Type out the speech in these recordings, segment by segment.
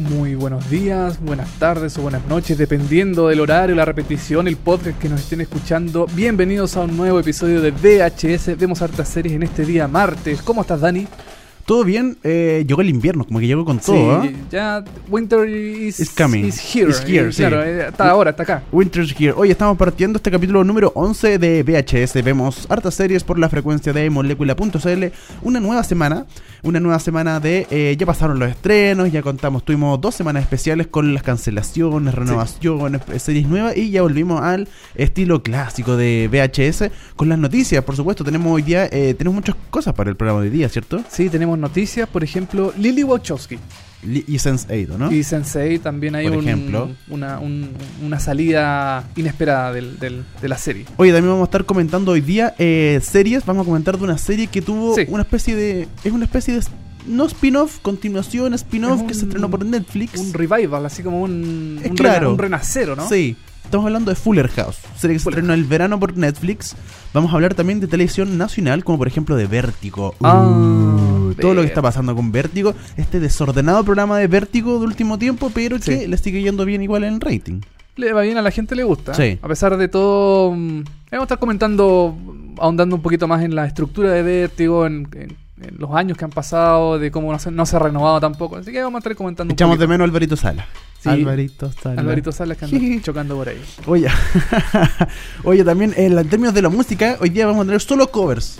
Muy buenos días, buenas tardes o buenas noches, dependiendo del horario, la repetición, el podcast que nos estén escuchando. Bienvenidos a un nuevo episodio de VHS. Vemos hartas series en este día martes. ¿Cómo estás, Dani? Todo bien, eh, llegó el invierno, como que llegó con todo. Sí, ¿eh? ya Winter is, coming. is here. Is here, Eh, sí. Claro, eh, está ahora, está acá. Winter's Here. Hoy estamos partiendo este capítulo número 11 de VHS. Vemos hartas series por la frecuencia de molécula.cl. Una nueva semana. Una nueva semana de. eh, ya pasaron los estrenos, ya contamos. Tuvimos dos semanas especiales con las cancelaciones, renovaciones, eh, series nuevas. Y ya volvimos al estilo clásico de VHS. Con las noticias, por supuesto. Tenemos hoy día. tenemos muchas cosas para el programa de hoy día, ¿cierto? Sí, tenemos noticias, por ejemplo, Lily Wachowski Y Sense8, ¿no? y Sensei también hay Por un- ejemplo. una, un- una salida inesperada del- del- de la serie. Oye, también vamos a estar comentando hoy día eh, series. Vamos a comentar de una serie que tuvo Sí. una especie de. Es una especie de. No spin-off, continuación, spin-off Es que se estrenó por Netflix. Un revival, así como un, un, claro. rena- un renacero, ¿no? Sí. Estamos hablando de Fuller House, serie que se estrenó el verano por Netflix. Vamos a hablar también de televisión nacional, como por ejemplo de Vértigo. Ah, todo lo que está pasando con Vértigo. Este desordenado programa de Vértigo de último tiempo, pero que Sí. le sigue yendo bien igual en el rating. Le va bien, a la gente le gusta. Sí. A pesar de todo, mm, vamos a estar comentando, ahondando un poquito más en la estructura de Vértigo, en los años que han pasado, de cómo no se, no se ha renovado tampoco. Así que vamos a estar comentando Echamos un de menos a Alvarito Sala. Sí. Alvarito Sala. Alvarito Salas que anda chocando por ahí. Oye, oye también en, en términos de la música, hoy día vamos a tener solo covers.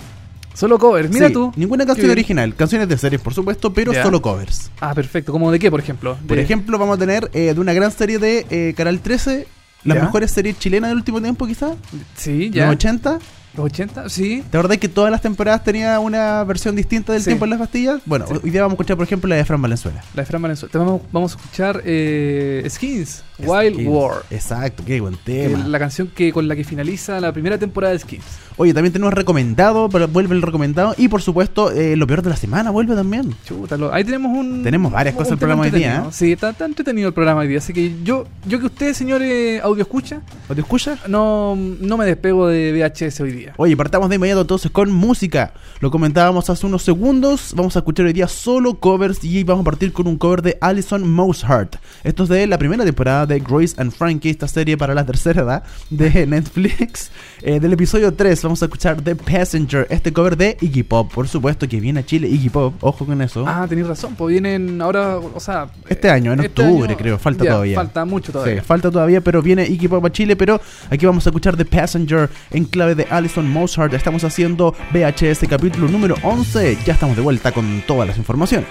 Solo covers, mira Sí, tú. Ninguna Qué canción bien. original, canciones de series, por supuesto, pero solo covers. Ah, perfecto. ¿Cómo de qué, por ejemplo? Por ejemplo, vamos a tener eh, de una gran serie de eh, Canal 13, las Ya. mejores series chilenas del último tiempo, quizás, Sí, ya. los 80. Los 80, sí. ¿Te acordás que todas las temporadas tenía una versión distinta del Sí. tiempo en las pastillas? Bueno, Sí. hoy día vamos a escuchar, por ejemplo, la de Fran Valenzuela. La de Fran Valenzuela. Vamos, vamos a escuchar eh, Skins, Wild. War. Exacto, qué buen que tema. la canción que con la que finaliza la primera temporada de Skins. Oye, también tenemos recomendado, pero vuelve el recomendado. Y por supuesto, eh, lo peor de la semana vuelve también. Chuta, lo- ahí tenemos un. Tenemos varias cosas el programa hoy día. ¿eh? Sí, está, está entretenido el programa hoy día. Así que yo, yo que usted, señores audio escucha, ¿O te escuchas? no, no me despego de VHS hoy día. Oye, partamos de inmediato entonces con música. Lo comentábamos hace unos segundos. Vamos a escuchar hoy día solo covers y vamos a partir con un cover de Alison Mosshart. Esto es de la primera temporada de Grace and Frankie, esta serie para la tercera edad de Netflix. Eh, del episodio 3 vamos a escuchar The Passenger, este cover de Iggy Pop. Por supuesto que viene a Chile Iggy Pop, ojo con eso. Ah, tenéis razón, pues vienen ahora, o sea. Este año, en octubre, creo, falta todavía. Falta mucho Sí, todavía. falta todavía, pero viene Iggy Pop a Chile. Pero aquí vamos a escuchar The Passenger en clave de Alison Mozart. Estamos haciendo VHS capítulo número 11. Ya estamos de vuelta con todas las informaciones.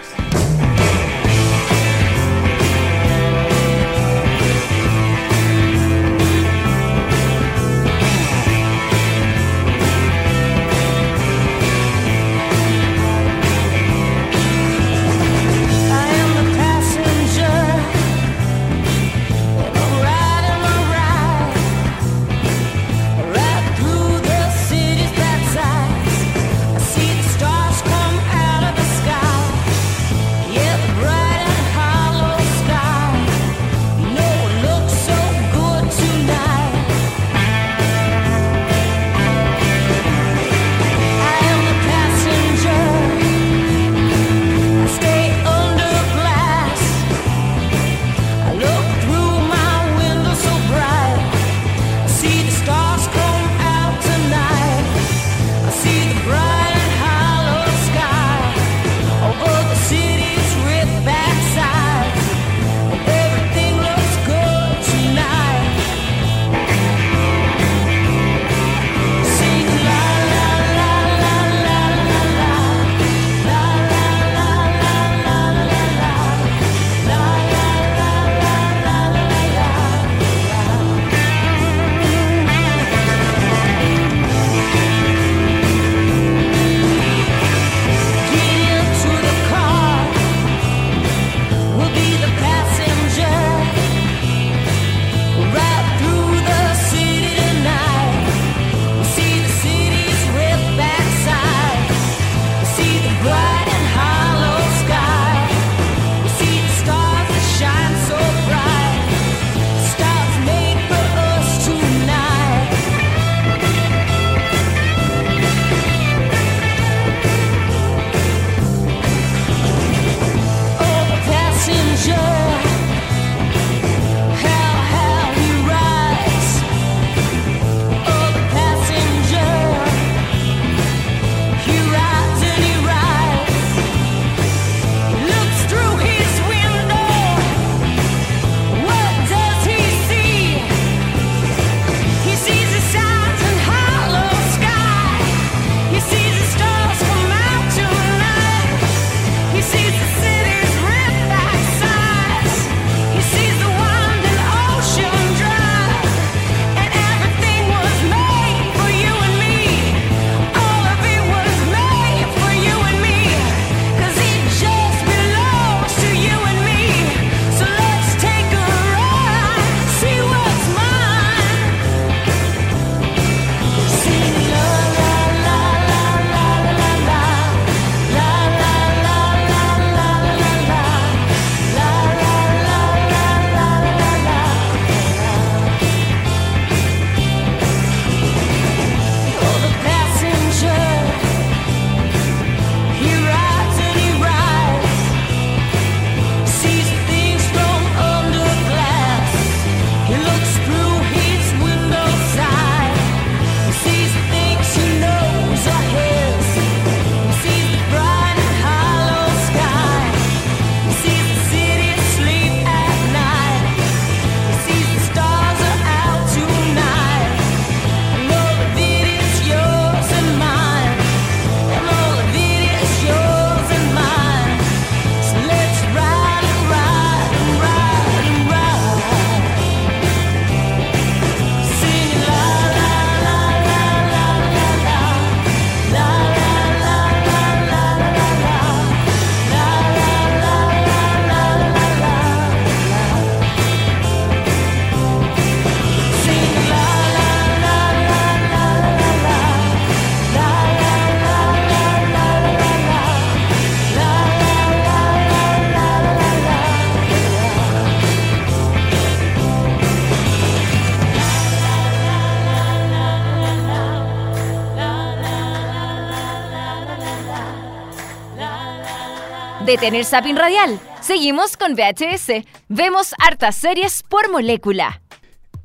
Detén el zapping radial. Seguimos con VHS. Vemos hartas series por molécula.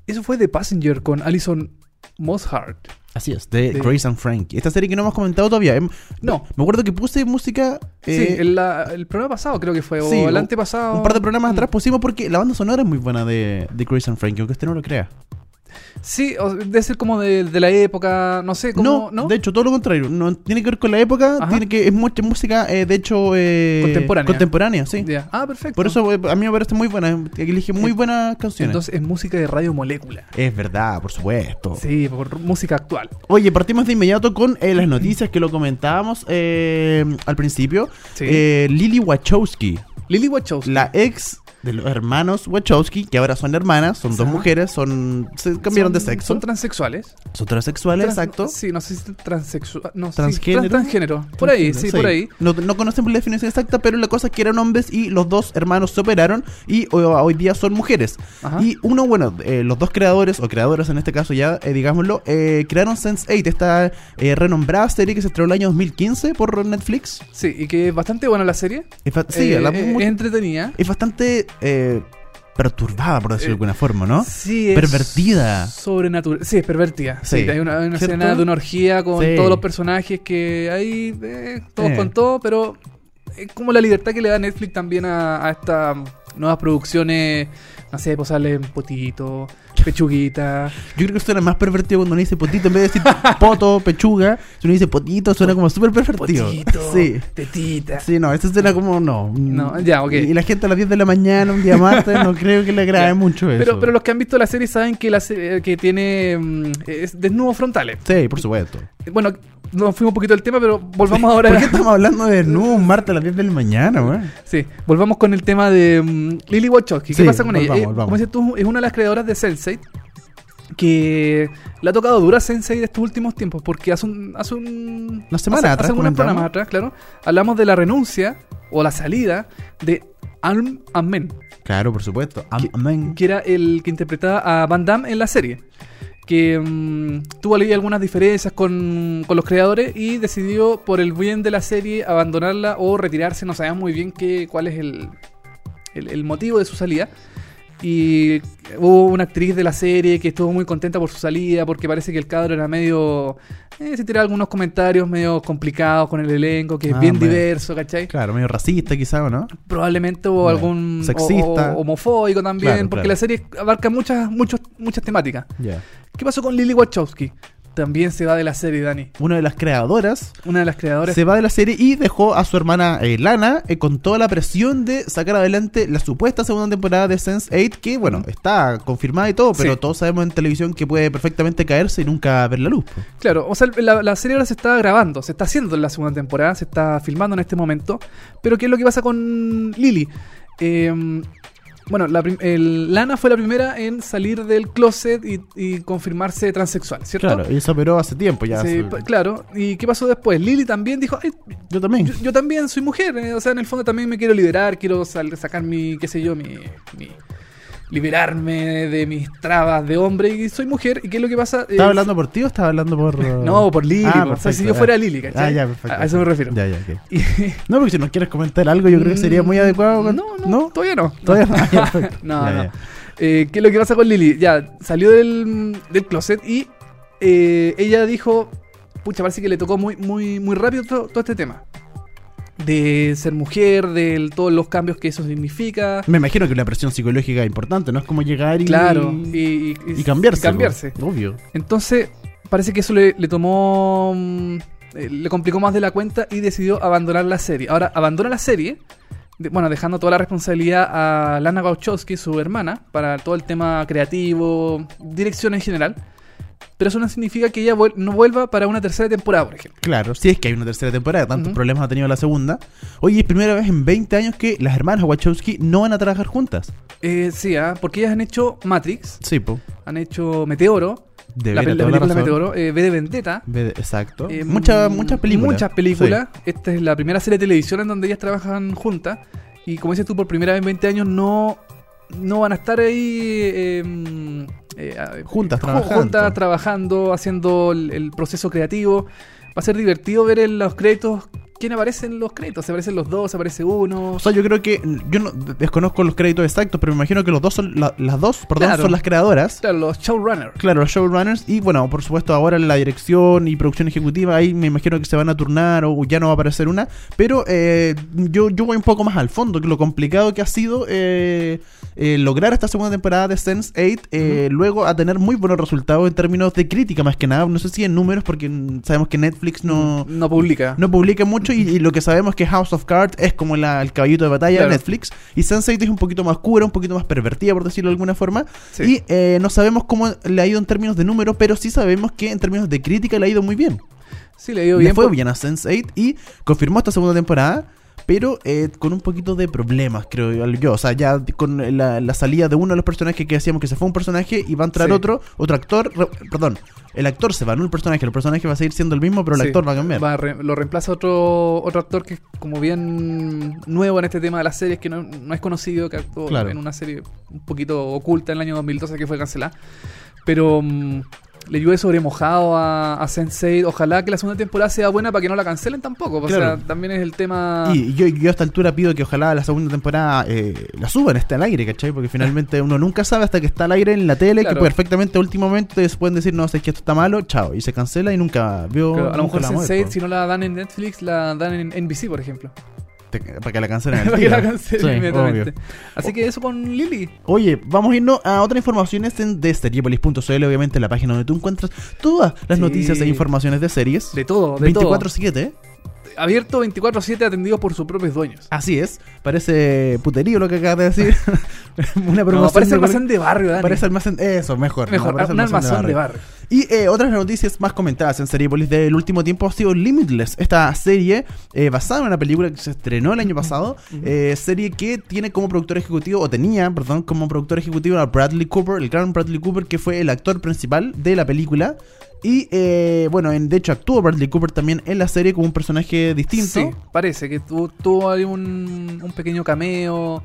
Eso fue The Passenger con Alison Mosshart. Así es, de De- Grace and Frankie. Esta serie que no hemos comentado todavía. Em, No. Me acuerdo que puse música. sí, eh, el, la- el programa pasado creo que fue, sí, o el antepasado. Un par de programas Mm. atrás pusimos porque la banda sonora es muy buena de, de Grace and Frankie, aunque usted no lo crea. Sí, o- debe ser como de, de la época, no sé, como, No, ¿no? de hecho, todo lo contrario. No tiene que ver con la época, Ajá. tiene que es mucha música, eh, de hecho, eh, Contemporánea. Contemporánea, sí. Ah, perfecto. Por eso eh, a mí me parece muy buena. Elige muy buenas canciones. Entonces es música de radio molécula. es verdad, por supuesto. Sí, por música actual. Oye, partimos de inmediato con eh, las noticias que lo comentábamos eh, al principio. Sí. Eh, Lily Wachowski, Lily Wachowski. la ex de los hermanos Wachowski, que ahora son hermanas, son dos mujeres, son se cambiaron de sexo. Son transexuales. Son transexuales, Trans- exacto. Sí, no sé si transexual. No, sí, Transgénero. trans- transgénero. Por ahí, sí, por ahí. No, no conocemos la definición exacta, pero la cosa es que eran hombres y los dos hermanos se operaron y hoy, hoy día son mujeres. Ajá. Y uno, bueno, eh, los dos creadores, o creadoras en este caso ya, eh, digámoslo, eh, crearon Sense8, esta eh, renombrada serie que se estrenó el año 2015 por Netflix. Sí, y que es bastante buena la serie. Es fa- sí, Eh, la- es, muy- es entretenida. es bastante eh, perturbada, por decirlo de Eh, alguna forma, ¿no? Sí, es Pervertida. Sobrenatural. Sí, es pervertida. Sí, Sí. hay una, hay una ¿Cierto? escena de una orgía con Sí. todos los personajes que hay, eh, todos con todo, pero es como la libertad que le da Netflix también a, a estas nuevas producciones, no sé, posarle potito, pechuguita. Yo creo que suena más pervertido cuando uno dice potito en vez de decir poto, pechuga. Si uno dice potito, suena como súper pervertido. Potito, Sí. tetita. Sí, no, esto suena como no. No, ya, ok. Y la gente a las 10 de la mañana, un día martes, no creo que le agrade mucho eso. Pero, pero los que han visto la serie saben que la serie que tiene mm, es desnudos frontales. Sí, por supuesto. Bueno, nos fuimos un poquito del tema, pero volvamos ahora. ¿Por qué estamos hablando de nu un martes a las 10 de la mañana, weón? Sí, volvamos con el tema de mm, Lily Wachowski. ¿Qué Sí, pasa con ella? volvamos, Eh, volvamos. Como dices tú, es una de las creadoras de Sense8 que le ha tocado dura Sense8 estos últimos tiempos porque hace un... Hace un Una semana hace, atrás Hace unos programas atrás, claro. Hablamos de la renuncia o la salida de Alm Amen, Claro, por supuesto. Am- Que- amén. que era el que interpretaba a Van Damme en la serie. Que mm, tuvo ahí algunas diferencias con, con los creadores y decidió, por el bien de la serie, abandonarla o retirarse. No sabíamos muy bien qué, cuál es el, el motivo de su salida. Y hubo una actriz de la serie que estuvo muy contenta por su salida porque parece que el cadro era medio... Eh, se tiraba algunos comentarios medio complicados con el elenco, que es Ah, bien diverso, ¿cachai? Claro, medio racista quizá, ¿o no? probablemente hubo algún Sexista. o- homofóbico también, Claro, porque claro. la serie abarca muchas, muchos, muchas temáticas. ¿Qué pasó con Lily Wachowski? También se va de la serie, Dani. Una de las creadoras Una de las creadoras. se va de la serie y dejó a su hermana eh, Lana eh, con toda la presión de sacar adelante la supuesta segunda temporada de Sense8, que bueno, está confirmada y todo, pero Sí. todos sabemos en televisión que puede perfectamente caerse y nunca ver la luz. pues. Claro, o sea, la, la serie ahora se está grabando, se está haciendo en la segunda temporada, se está filmando en este momento. Pero ¿qué es lo que pasa con Lily? Eh, bueno, la el- Lana fue la primera en salir del closet y, y confirmarse transexual, ¿cierto? Claro, y eso operó hace tiempo ya. Sí, hace- pa- claro. ¿Y qué pasó después? Lily también dijo, "Ay, Yo también. yo, yo también soy mujer, eh, o sea, en el fondo también me quiero liberar, quiero sacar mi, qué sé yo, mi, mi- liberarme de mis trabas de hombre y soy mujer. ¿Y qué es lo que pasa? ¿Estaba Es- hablando por ti o estaba hablando por.? No, por Lily, Ah, po. o sea, si yo fuera Lily, ¿cachai? Ah, ya, perfecto. A eso me refiero. Ya, ya, ok. Y- No, porque si nos quieres comentar algo, yo creo que sería muy adecuado. con- no, no, todavía no. Todavía no. No, Ya, no. Eh, ¿Qué es lo que pasa con Lily? Ya, salió del, del closet y eh, ella dijo, pucha, parece que le tocó muy, muy, muy rápido to- todo, este tema. De ser mujer, de todos los cambios que eso significa. Me imagino que una presión psicológica es importante, ¿no? Es como llegar y. Claro, y, Y cambiarse. y cambiarse. Obvio. Entonces, parece que eso le, le tomó. mm, eh, le complicó más de la cuenta y decidió abandonar la serie. Ahora, abandona la serie. de- bueno, dejando toda la responsabilidad a Lana Wachowski, su hermana, para todo el tema creativo, dirección en general. Pero eso no significa que ella vuel- no vuelva para una tercera temporada, por ejemplo. Claro, si es que hay una tercera temporada, tantos problemas ha tenido la segunda. Oye, es primera vez en 20 años que las hermanas Wachowski no van a trabajar juntas. Eh, sí, ah, porque ellas han hecho Matrix, Sí, po. han hecho Meteoro, De la, la la película razón. Meteoro, eh, V de Vendetta. Ve- Exacto. Eh, muchas, muchas películas. Muchas películas. Esta es la primera serie de televisión en donde ellas trabajan juntas. Y como dices tú, por primera vez en 20 años no, no van a estar ahí eh, eh, Juntas ju- trabajando. juntas, trabajando, haciendo el, el proceso creativo. Va a ser divertido ver en los créditos quién aparece en los créditos. Se aparecen los dos, se aparece uno. O sea, yo creo que. Yo no desconozco los créditos exactos, pero me imagino que los dos son. la- las dos, perdón, Claro. son las creadoras. Claro, los showrunners. Claro, los showrunners. Y bueno, por supuesto, ahora la dirección y producción ejecutiva, ahí me imagino que se van a turnar o ya no va a aparecer una. Pero eh, yo, yo voy un poco más al fondo, que lo complicado que ha sido eh, eh, lograr esta segunda temporada de Sense8, eh, luego a tener muy buenos resultados en términos de crítica, más que nada. No sé si en números, porque sabemos que Netflix no. No publica. No publica mucho y, y lo que sabemos es que House of Cards es como la- el caballito de batalla Claro. de Netflix y Sense8 es un poquito más cura, un poquito más pervertida por decirlo de alguna forma Sí. y eh, no sabemos cómo le ha ido en términos de números, pero sí sabemos que en términos de crítica le ha ido muy bien. Sí, le digo Le bien. fue por- bien a Sense8 y confirmó esta segunda temporada. Pero eh, con un poquito de problemas, creo yo. O sea, ya con la, la salida de uno de los personajes que decíamos que se fue un personaje y va a entrar Sí. otro, otro actor. re- perdón, el actor se va, no el personaje. El personaje va a seguir siendo el mismo, pero el Sí, actor va a cambiar. a re- lo reemplaza otro otro actor que es como bien nuevo en este tema de las series, que no, no es conocido, que actuó Claro. en una serie un poquito oculta en el año 2012 que fue cancelada. Pero mm, le llueve sobre mojado a, a Sensei. Ojalá que la segunda temporada sea buena para que no la cancelen tampoco. O Claro. sea, también es el tema... Y yo, yo a esta altura pido que ojalá la segunda temporada eh, la suban, esté al aire, ¿cachai? Porque finalmente uno nunca sabe hasta que está al aire en la tele Claro. que perfectamente a último momento pueden decir, no, sé que esto está malo, chao. Y se cancela y nunca vio. Claro, a lo mejor la vamos a Sense8, ver, si no la dan en Netflix, la dan en NBC, por ejemplo. Te- para que la cancelen para que la cancelen Sí, inmediatamente. obvio. Así que eso con Lily. Oye, vamos a irnos a otras informaciones de seriepolis.cl, obviamente la página donde tú encuentras todas las Sí. noticias e informaciones de series. De todo, de todo. 24-7. Abierto 24-7 atendidos por sus propios dueños. Así es. Parece puterío lo que acabas de decir. Una No, promoción parece de- almacén de barrio, Dani. Parece almacén. Eso, mejor. Mejor, no, un almacén de barrio. Y eh, otras noticias más comentadas en Seriepolis del último tiempo ha sido Limitless, esta serie eh, basada en una película que se estrenó el año pasado, eh, serie que tiene como productor ejecutivo, o tenía, perdón, como productor ejecutivo a Bradley Cooper, el gran Bradley Cooper, que fue el actor principal de la película. Y eh, bueno, en, de hecho actuó Bradley Cooper también en la serie como un personaje distinto. Sí, parece que tu- tuvo ahí un pequeño cameo,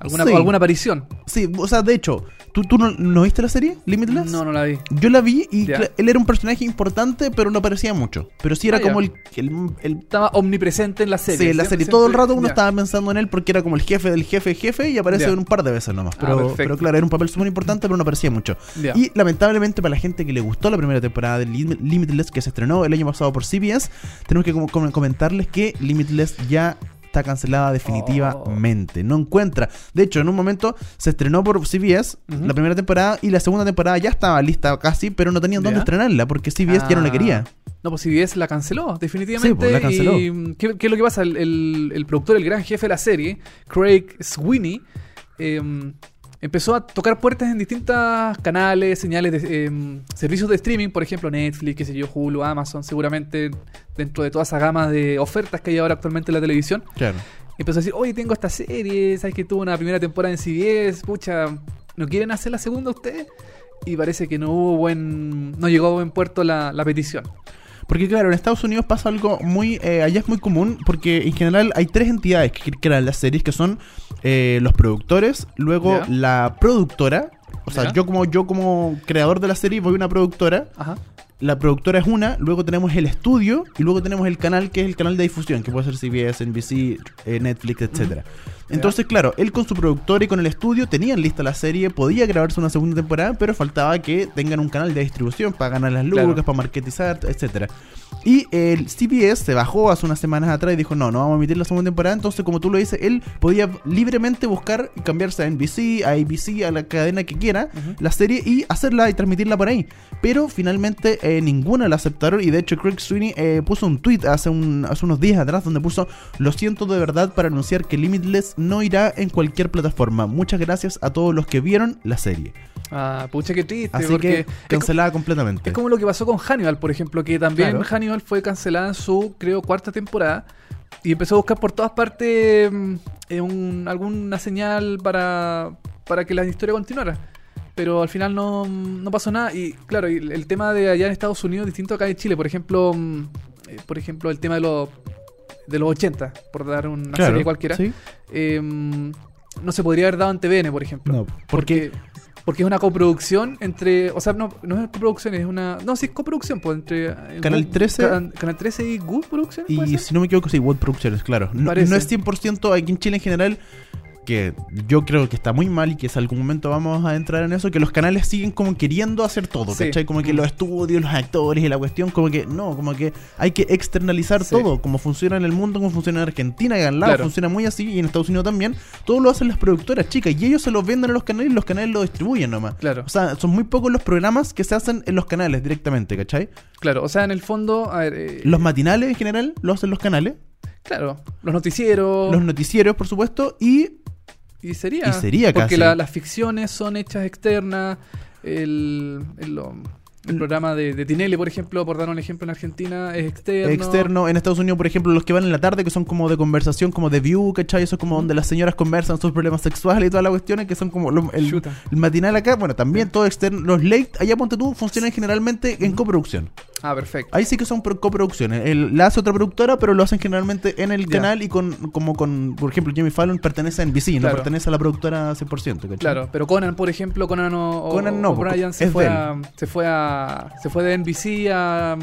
alguna, Sí. alguna aparición. Sí, o sea, de hecho, ¿tú, tú no, no viste la serie Limitless? No, no la vi. Yo la vi y él era un personaje importante, pero no aparecía mucho. Pero sí era Ah, como el, el, el Estaba omnipresente en la serie. Sí, en la serie. Todo el rato uno estaba pensando en él porque era como el jefe del jefe jefe y aparece un par de veces nomás. Ah, Pero, claro, era un papel súper importante, pero no aparecía mucho. Y lamentablemente para la gente que le gustó la primera temporada de Lim- Limitless que se estrenó el año pasado por CBS, tenemos que como comentarles que Limitless ya está cancelada definitivamente. No encuentra. De hecho, en un momento se estrenó por CBS la primera temporada y la segunda temporada ya estaba lista casi, pero no tenían dónde estrenarla porque CBS ya no la Ah. quería. No, pues CBS la canceló, definitivamente. Sí, pues, la canceló. Y, mm, ¿qué, qué es lo que pasa? El, el- el productor, el gran jefe de la serie, Craig Sweeney, eh, empezó a tocar puertas en distintos canales, señales de eh, servicios de streaming, por ejemplo, Netflix, qué sé yo, Hulu, Amazon, seguramente dentro de toda esa gama de ofertas que hay ahora actualmente en la televisión. Claro. Empezó a decir, oye, tengo esta serie, ¿sabes que tuvo una primera temporada en CBS? Pucha, ¿no quieren hacer la segunda ustedes? Y parece que no hubo buen... no llegó a buen puerto la, la petición. Porque claro, en Estados Unidos pasa algo muy... eh, allá es muy común porque en general hay tres entidades que crean las series que son eh, los productores, luego la productora, o sea, yo como yo como creador de la serie voy a una productora, Ajá. la productora es una, luego tenemos el estudio y luego tenemos el canal que es el canal de difusión, que puede ser CBS, NBC, eh, Netflix, etcétera. Entonces, claro, él con su productor y con el estudio tenían lista la serie, podía grabarse una segunda temporada, pero faltaba que tengan un canal de distribución para ganar las lucas, Claro. para marketizar, etcétera. Y el CBS se bajó hace unas semanas atrás y dijo, no, no vamos a emitir la segunda temporada. Entonces, como tú lo dices, él podía libremente buscar y cambiarse a NBC, a ABC, a la cadena que quiera, la serie y hacerla y transmitirla por ahí. Pero finalmente eh, ninguna la aceptaron y de hecho Craig Sweeney eh, puso un tweet hace, un- hace unos días atrás donde puso, lo siento de verdad para anunciar que Limitless no irá en cualquier plataforma. Muchas gracias a todos los que vieron la serie. Ah, pucha, qué triste. Así porque que es cancelada completamente. Es como lo que pasó con Hannibal, por ejemplo, que también Claro. Hannibal fue cancelada en su, creo, cuarta temporada. Y empezó a buscar por todas partes mm, eh, un- alguna señal para, para que la historia continuara. Pero al final no, no pasó nada. Y claro, el tema de allá en Estados Unidos es distinto acá en Chile. Por ejemplo, mm, eh, por ejemplo el tema de los, de los 80, por dar una serie cualquiera. ¿sí? eh, no se podría haber dado en TVN, por ejemplo. No, porque- Porque es una coproducción entre. O sea, no, no es coproducción, es una. No, sí es coproducción, pues entre. eh, Canal Good- 13. Can- Canal 13 y Good Productions. ¿puede Y si no me equivoco, sí, World Productions, claro. No, no es 100% aquí en Chile en general, que yo creo que está muy mal y que en algún momento vamos a entrar en eso, que los canales siguen como queriendo hacer todo, Sí. ¿cachai? Como que Mm. los estudios, los actores y la cuestión, como que no, como que hay que externalizar Sí. todo, como funciona en el mundo, como funciona en Argentina y al lado Claro. funciona muy así y en Estados Unidos también. Todo lo hacen las productoras chicas y ellos se los venden a los canales y los canales lo distribuyen nomás. Claro. O sea, son muy pocos los programas que se hacen en los canales directamente, ¿cachai? Claro, o sea, en el fondo. A ver, eh, Los matinales en general lo hacen los canales, Claro, los noticieros. los noticieros, por supuesto, y Y sería. Y sería Porque casi. la- las ficciones son hechas externas. El, el, programa de, de Tinelli, por ejemplo, por dar un ejemplo en Argentina, es externo. externo. En Estados Unidos, por ejemplo, los que van en la tarde, que son como de conversación, como de view, ¿cachai? Eso es como donde las señoras conversan sus problemas sexuales y todas las cuestiones, que son como lo- el, el matinal acá. Bueno, también todo externo. Los late, allá ponte tú, funcionan generalmente en coproducción. Ah, perfecto. Ahí sí que son pro- coproducciones. El, la hace otra productora, pero lo hacen generalmente en el canal y con como con, por ejemplo, Jimmy Fallon pertenece a NBC, no Claro. pertenece a la productora 100%, ¿cachai? Claro, pero Conan, por ejemplo, Conan o, Conan no, o Brian se fue, a, se fue a se fue de NBC a,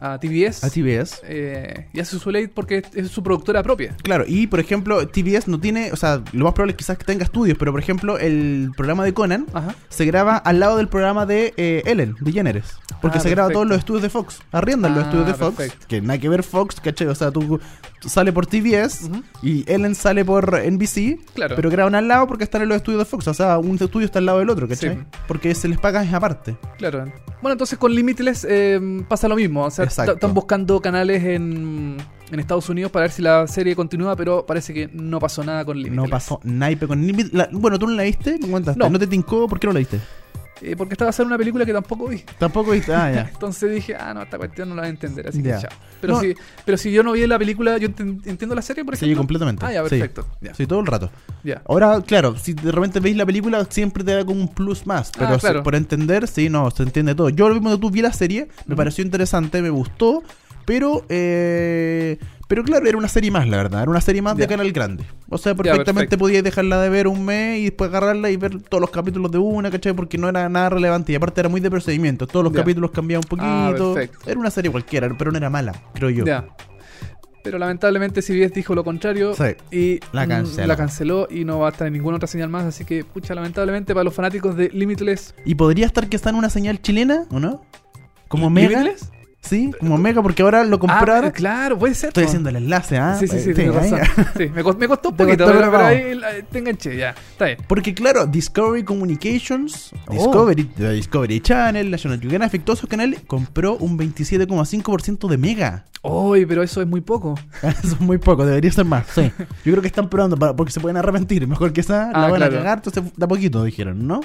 a TBS. A TBS. eh, y hace su late porque es, es su productora propia. Claro, y por ejemplo, TBS no tiene, o sea, lo más probable es quizás que tenga estudios, pero por ejemplo, el programa de Conan Ajá. se graba al lado del programa de eh, Ellen, de Jenneres. Porque Ah, se graba todos los estudios de Fox. Arriendan los Ah, estudios de Fox. perfecto. Que nada que ver Fox, ¿cachai? O sea, tú, tú sale por TBS y Ellen sale por NBC. Claro. Pero graban al lado porque están en los estudios de Fox. O sea, un estudio está al lado del otro, ¿cachai? Sí. Porque se les paga es aparte. Claro. Bueno, entonces con Limitless eh, pasa lo mismo. O sea, están buscando canales en, en Estados Unidos para ver si la serie continúa, pero parece que no pasó nada con Limitless. No pasó naipe con Limit- la- Bueno, tú no la viste, me contaste. No. No. te tincó? ¿Por qué no la viste? Eh, porque estaba a hacer una película que tampoco vi. Tampoco viste. Ah, ya. Entonces dije, ah, no, esta cuestión no la voy a entender, así Ya. que chao. Pero, No. si, pero si yo no vi la película, yo entiendo la serie, por Sí, ejemplo. completamente. Ah, ya, Sí. perfecto. Ya. Sí, todo el rato. ya. Ahora, claro, si de repente veis la película, siempre te da como un plus más. Pero Ah, claro. si- por entender, sí, no, se entiende todo. Yo lo mismo que tú vi la serie, me pareció interesante, me gustó, pero eh, pero claro, era una serie más, la verdad. Era una serie más Ya. de canal grande. O sea, perfectamente perfecto. podías dejarla de ver un mes y después agarrarla y ver todos los capítulos de una, ¿cachai? Porque no era nada relevante. Y aparte era muy de procedimiento. Todos los Ya. capítulos cambiaban un Ah, poquito. perfecto. era una serie cualquiera, pero no era mala, creo yo. Ya. Pero lamentablemente CBS dijo lo contrario Sí. y La canceló. la canceló y no va a estar en ninguna otra señal más. Así que, pucha, lamentablemente para los fanáticos de Limitless. ¿Y podría estar que está en una señal chilena, o no? Como Mega. ¿Limitless? Sí, como Mega, porque ahora lo compraron. Ah, claro, puede ser. Estoy haciendo el enlace, ¿ah? Sí, sí, sí, Eh. Sí, me, costó, me costó un poquito, costó, pero, pero ahí te enganché, ya. Está bien. Porque claro, Discovery Communications, Oh. Discovery, Discovery Channel, National Geographic, todos esos canales, compró un 27,5% de Mega. Uy, pero eso es muy poco. Eso es muy poco, debería ser más. Sí. Yo creo que están probando para- porque se pueden arrepentir. Mejor que esa, Ah, la van claro. a cagar, entonces da poquito, dijeron, ¿no?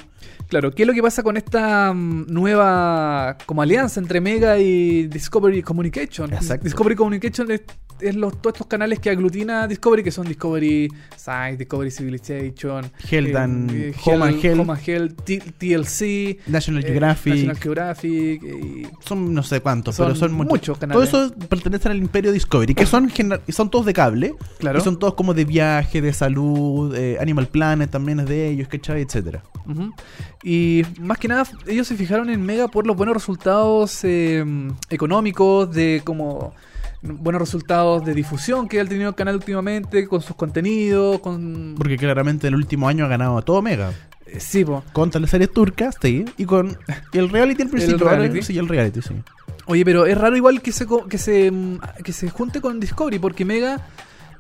Claro, ¿qué es lo que pasa con esta mm, nueva como alianza entre Mega y Discovery Communication? Exacto. Discovery Communication es, es los, todos estos canales que aglutina Discovery, que son Discovery Science, Discovery Civilization, Health and- eh, Home Health, T- TLC, National eh, Geographic. National Geographic y Son no sé cuántos, Son pero son muchos. muchos canales. Todo eso pertenece al imperio Discovery, que son, son todos de cable. Claro. Y son todos como de viaje, de salud, eh, Animal Planet también es de ellos, ¿cachai? Etcétera. Y más que nada, ellos se fijaron en Mega por los buenos resultados eh, económicos, de como buenos resultados de difusión que ha tenido el canal últimamente, con sus contenidos, con... Porque claramente el último año ha ganado todo Mega. Eh, sí, po. Con teleseries turcas, sí. Y con y el reality al principio. ahora- reality. Sí, el reality, sí. Oye, pero es raro igual que se, que se, mm, que se junte con Discovery, porque Mega...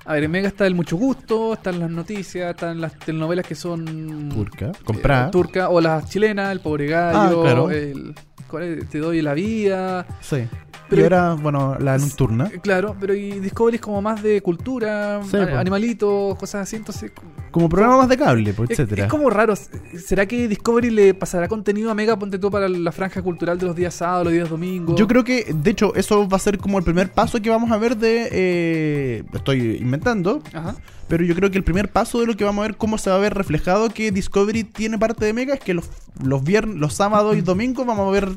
A ver, en Mega está el Mucho Gusto, están las noticias, están las telenovelas que son... Turca. eh, Comprada. turca, o las chilenas, El Pobre Gallo, Ah, claro. el, Te doy la vida... Sí. Pero- y ahora, bueno, la nocturna. Claro, pero y Discovery es como más de cultura, Sí, a- animalitos, cosas así, entonces... Como programa más de cable, pues, Es, etcétera. es como raro, ¿será que Discovery le pasará contenido a Mega, ponte tú, para la franja cultural de los días sábados, los días domingos? Yo creo que, de hecho, eso va a ser como el primer paso que vamos a ver de. eh, estoy inventando, Ajá. pero yo creo que el primer paso de lo que vamos a ver, cómo se va a ver reflejado que Discovery tiene parte de Mega, es que los, los viernes, los sábados y domingos vamos a ver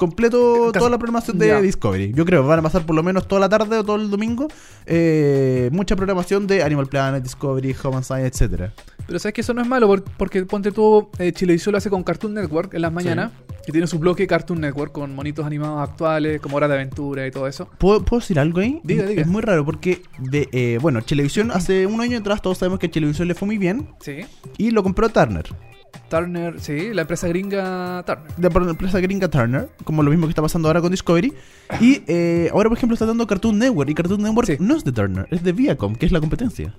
completo toda la programación de ya. Discovery. Yo creo, van a pasar por lo menos toda la tarde o todo el domingo. eh, mucha programación de Animal Planet, Discovery, Home and Science, etcétera. Pero sabes que eso no es malo por- porque ponte tú, eh, Chilevisión lo hace con Cartoon Network en las mañanas. Y tiene su bloque Cartoon Network con monitos animados actuales, como Hora de Aventura y todo eso. ¿Puedo, puedo decir algo ahí? Diga, diga. es muy raro porque, de, eh, bueno, Televisión hace un año atrás todos sabemos que a Televisión le fue muy bien Sí. y lo compró Turner. Turner, sí, la empresa gringa Turner. la empresa gringa Turner, como lo mismo que está pasando ahora con Discovery. Y eh, ahora, por ejemplo, está dando Cartoon Network. Y Cartoon Network Sí. no es de Turner, es de Viacom, que es la competencia.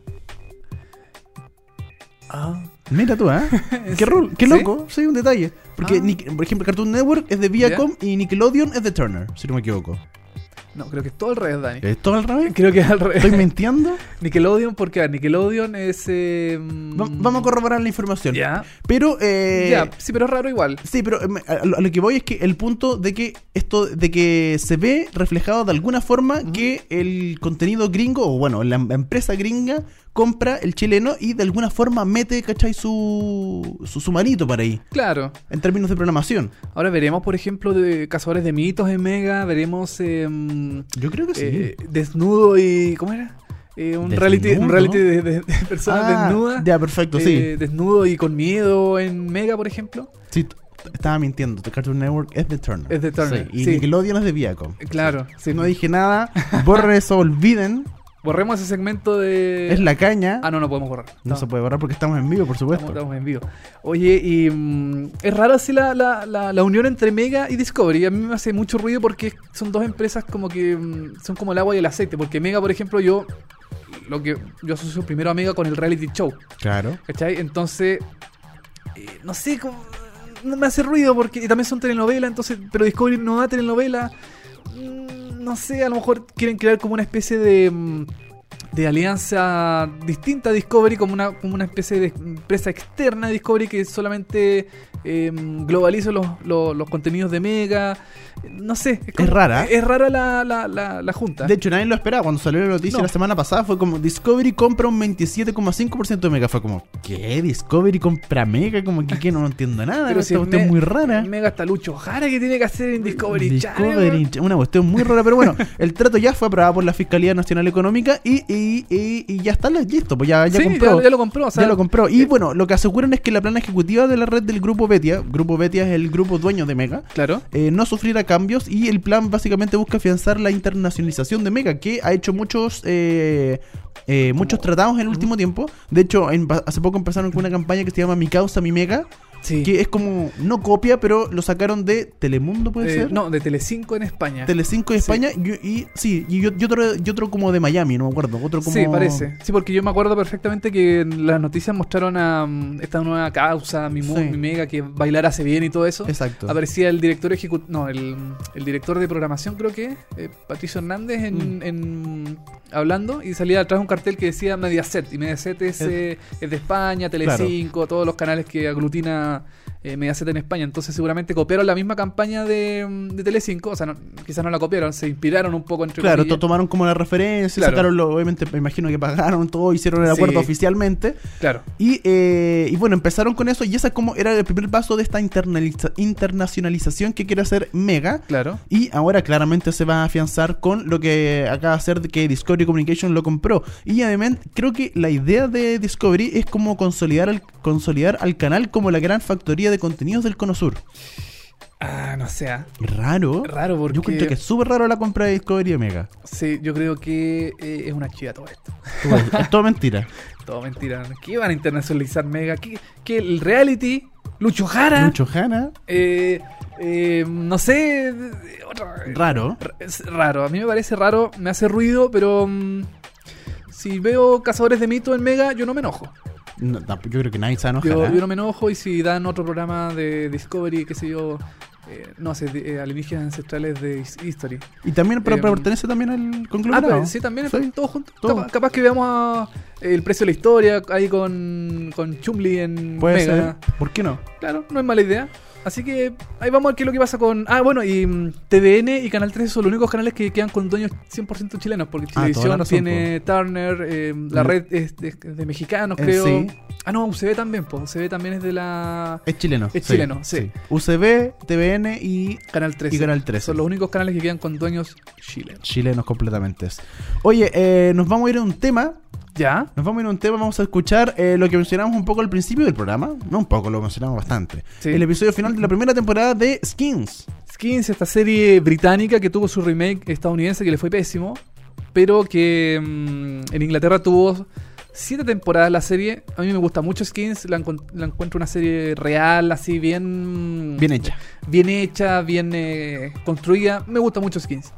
Ah. Mira tú, ¿eh? qué, rol- qué ¿Sí? loco, sí, un detalle. Porque, Ah. Por ejemplo, Cartoon Network es de Viacom y Nickelodeon es de Turner, si no me equivoco. No, creo que es todo al revés, Dani. ¿Es todo al revés? Creo que es al revés. ¿Estoy mintiendo? Nickelodeon, porque Nickelodeon es. eh, Va- vamos a corroborar la información. Ya. Pero, eh, ya, sí, pero es raro igual. Sí, pero eh, a lo, a lo que voy es que el punto de que esto, de que se ve reflejado de alguna forma que el contenido gringo, o bueno, la em- empresa gringa compra el chileno y de alguna forma mete, ¿cachai? Su, su, su manito para ahí, Claro. en términos de programación. Ahora veremos, por ejemplo, de Cazadores de Mitos en Mega. Veremos. eh, Yo creo que sí. eh, desnudo y. ¿Cómo era? Eh, un, reality, un reality de, de- de personas Ah, desnudas. Ya, perfecto, Eh, sí. Desnudo y con miedo en Mega, por ejemplo. Sí, estaba mintiendo. The Cartoon Network es de Turner. Es de Turner, Sí, Y sí. Nickelodeon es de Viacom. Eh, Claro. Sí. No dije nada. Borren eso, olviden. Borremos ese segmento de. Es la caña. Ah, no, no podemos borrar. No se puede borrar porque estamos en vivo, por supuesto. Estamos, estamos en vivo. Oye, y mm, es raro así la, la, la, la unión entre Mega y Discovery. A mí me hace mucho ruido porque son dos empresas como que mm, son como el agua y el aceite. Porque Mega, por ejemplo, yo lo que yo asocio primero a Mega con el reality show. Claro. ¿Cachai? Entonces, eh, no sé, como, no me hace ruido porque y también son telenovelas, entonces, pero Discovery no da telenovela. Mm, No sé, a lo mejor quieren crear como una especie de, mm, de alianza distinta a Discovery, como una, como una especie de empresa externa a Discovery que solamente eh, globaliza los, los- los contenidos de Mega. No sé, como- rara. Es rara la, la, la, la junta. De hecho, nadie lo esperaba. Cuando salió la noticia No. la semana pasada, fue como Discovery compra un 27,5% de Mega. Fue como, ¿qué? ¿Discovery compra Mega? Como que, ¿qué? No entiendo nada. Pero Esta si cuestión Me- muy rara. Mega hasta Lucho Jara que tiene que hacer en Discovery, Discovery, Channel. una cuestión muy rara, pero bueno, el trato ya fue aprobado por la Fiscalía Nacional Económica y, y, y, y ya está listo, pues ya, ya Sí, compró. ya- ya lo compró, o sea, ya lo compró. Y eh, bueno, lo que aseguran es que la plana ejecutiva de la red del Grupo Betia, Grupo Betia es el grupo dueño de Mega, Claro. eh, no sufrirá cambios y el plan básicamente busca afianzar la internacionalización de Mega, que ha hecho muchos eh, eh, muchos tratados en el último tiempo. De hecho, en- hace poco empezaron con una campaña que se llama Mi Causa, Mi Mega, Sí. que es como, no copia, pero lo sacaron de Telemundo, puede Eh, ser. no, de Telecinco en España. Telecinco Sí. España y, y- sí, y, yo- y otro, y otro como de Miami, no me acuerdo. Otro como... Sí, parece. Sí, porque yo me acuerdo perfectamente que en las noticias mostraron a mm, esta nueva causa, mi, Sí. mi mega, que bailar hace bien y todo eso. Exacto. Aparecía el director ejecutivo, no, el, el director de programación creo que, eh, Patricio Hernández, en, Mm. en- hablando y salía atrás un cartel que decía Mediaset. Y Mediaset es, eh, es de España, Telecinco, todos los canales que aglutina un, eh, Mediaset en España. Entonces seguramente copiaron la misma campaña de, de Telecinco. O sea, no- quizás no la copiaron, se inspiraron un poco entre Claro, tomaron como la referencia, Claro. sacaron lo, obviamente, me imagino que pagaron todo, hicieron el Sí. acuerdo oficialmente. Claro. Y, eh, y bueno, empezaron con eso y esa como era el primer paso de esta internaliza- internacionalización que quiere hacer Mega. Claro. Y ahora claramente se va a afianzar con lo que acaba de hacer que Discovery Communication lo compró. Y además creo que la idea de Discovery es como consolidar al, consolidar al canal como la gran factoría de contenidos del Cono Sur. Ah, no sé. ah. Raro. Raro porque... Yo encuentro que es súper raro la compra de Discovery de Mega. Sí, yo creo que eh, es una chiva todo esto. es todo mentira. Todo mentira. ¿Qué van a internacionalizar Mega? ¿Qué, qué el reality? Lucho Jara. Mucho Hanna. Eh, eh, no sé. otra- Raro. Es raro. A mí me parece raro. Me hace ruido, pero. mm, si veo Cazadores de Mito en Mega, yo no me enojo. No, yo creo que nadie se va a enojar, Yo, ¿eh? yo no me enojo y si dan otro programa de Discovery, qué sé yo. eh, no sé, eh, alienígenas ancestrales de His- History. Y también pero Eh, pertenece también al Ah, conglomerado. pero sí, también Sí. todos juntos. todo. Capaz, capaz que veamos a El precio de la historia, ahí con, con Chumli en Puede Mega. ser. ¿Por qué no? Claro, no es mala idea. Así que ahí vamos a ver qué es lo que pasa con. Ah, bueno, y mm, TVN y Canal 13 son los únicos canales que quedan con dueños 100% chilenos. Porque Ah, Televisión razón, tiene Turner, eh, la Mm. red es de, de mexicanos, Eh, creo. sí. Ah, no, UCB también, pues. UCB también es de la. Es chileno. Es chileno, sí. UCB, TVN y Canal 13. Y Canal 13. Son los únicos canales que quedan con dueños chilenos. chilenos completamente. Oye, eh, nos vamos a ir a un tema. ¿Ya? Nos vamos a ir a un tema, vamos a escuchar eh, lo que mencionamos un poco al principio del programa. No un poco, lo mencionamos bastante. Sí. El episodio final de la primera temporada de Skins. Skins, esta serie británica que tuvo su remake estadounidense que le fue pésimo, pero que mm, en Inglaterra tuvo siete temporadas la serie. A mí me gusta mucho Skins, la, la encuentro una serie real, así bien... Bien hecha. Bien hecha, bien eh, construida. Me gusta mucho Skins.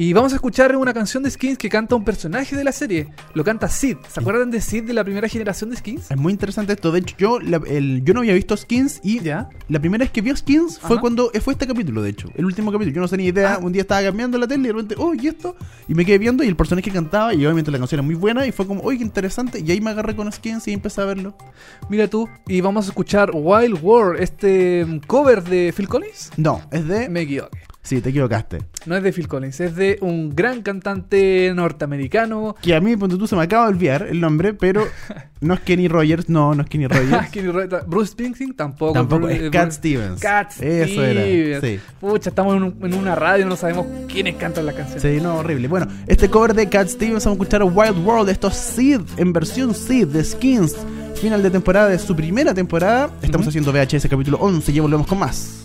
Y vamos a escuchar una canción de Skins que canta un personaje de la serie. Lo canta Sid. ¿Se acuerdan de Sid de la primera generación de Skins? Es muy interesante esto. De hecho, yo, la- el- yo no había visto Skins y ¿Ya? la primera vez que vi Skins fue Ajá. cuando eh, fue este capítulo, de hecho. El último capítulo. Yo no tenía idea. Ah. Un día estaba cambiando la tele y de repente, oh, ¿y esto? Y me quedé viendo y el personaje cantaba y obviamente la canción era muy buena y fue como, oye, qué interesante. Y ahí me agarré con Skins y empecé a verlo. Mira tú. Y vamos a escuchar Wild World, este mm, cover de Phil Collins. No, es de... Me equivoqué. Sí, te equivocaste. No es de Phil Collins, es de un gran cantante norteamericano. Que a mí, ponte tú, se me acaba de olvidar el nombre, pero no es Kenny Rogers, no, no es Kenny Rogers. Kenny Bruce Springsteen tampoco. Tampoco, Bruce- es eh, Cat Stevens. Cat Eso era, Stevens. sí. Pucha, estamos en, un- en una radio, no sabemos quiénes cantan la canción. Sí, no, horrible. Bueno, este cover de Cat Stevens, vamos a escuchar Wild World, esto es Sid, en versión Sid de Skins. Final de temporada de su primera temporada. Estamos Ujú. haciendo VHS capítulo 11 y ya volvemos con más.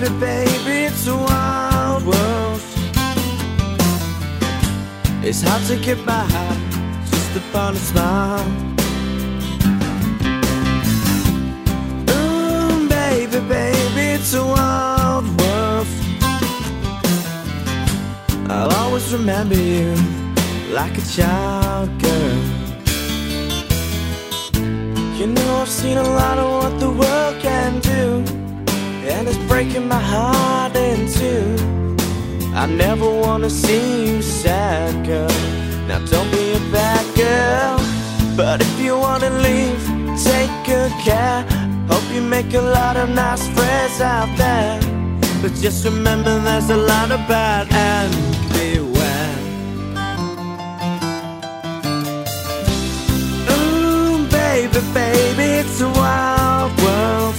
Baby, baby, it's a wild world. It's hard to get by just upon a smile. Ooh, baby, baby, it's a wild world. I'll always remember you like a child girl. You know I've seen a lot of what the world can do And it's breaking my heart in two. I never wanna see you sad, girl. Now don't be a bad girl. But if you wanna leave, take good care. Hope you make a lot of nice friends out there. But just remember there's a lot of bad and beware. Ooh, baby, baby, it's a wild world.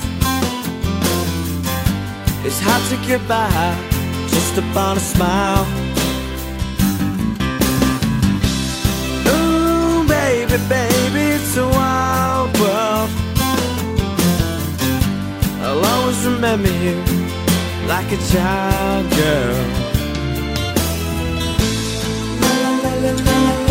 It's hard to get by just upon a smile. Ooh, baby, baby, it's a wild world. I'll always remember you like a child girl. La la la la la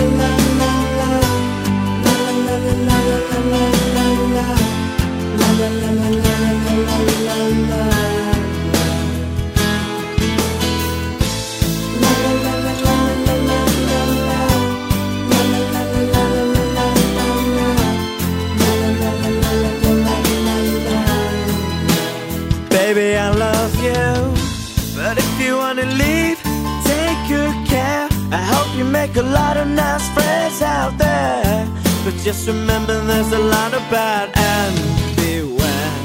make a lot of nice friends out there. But just remember there's a lot of bad and beware.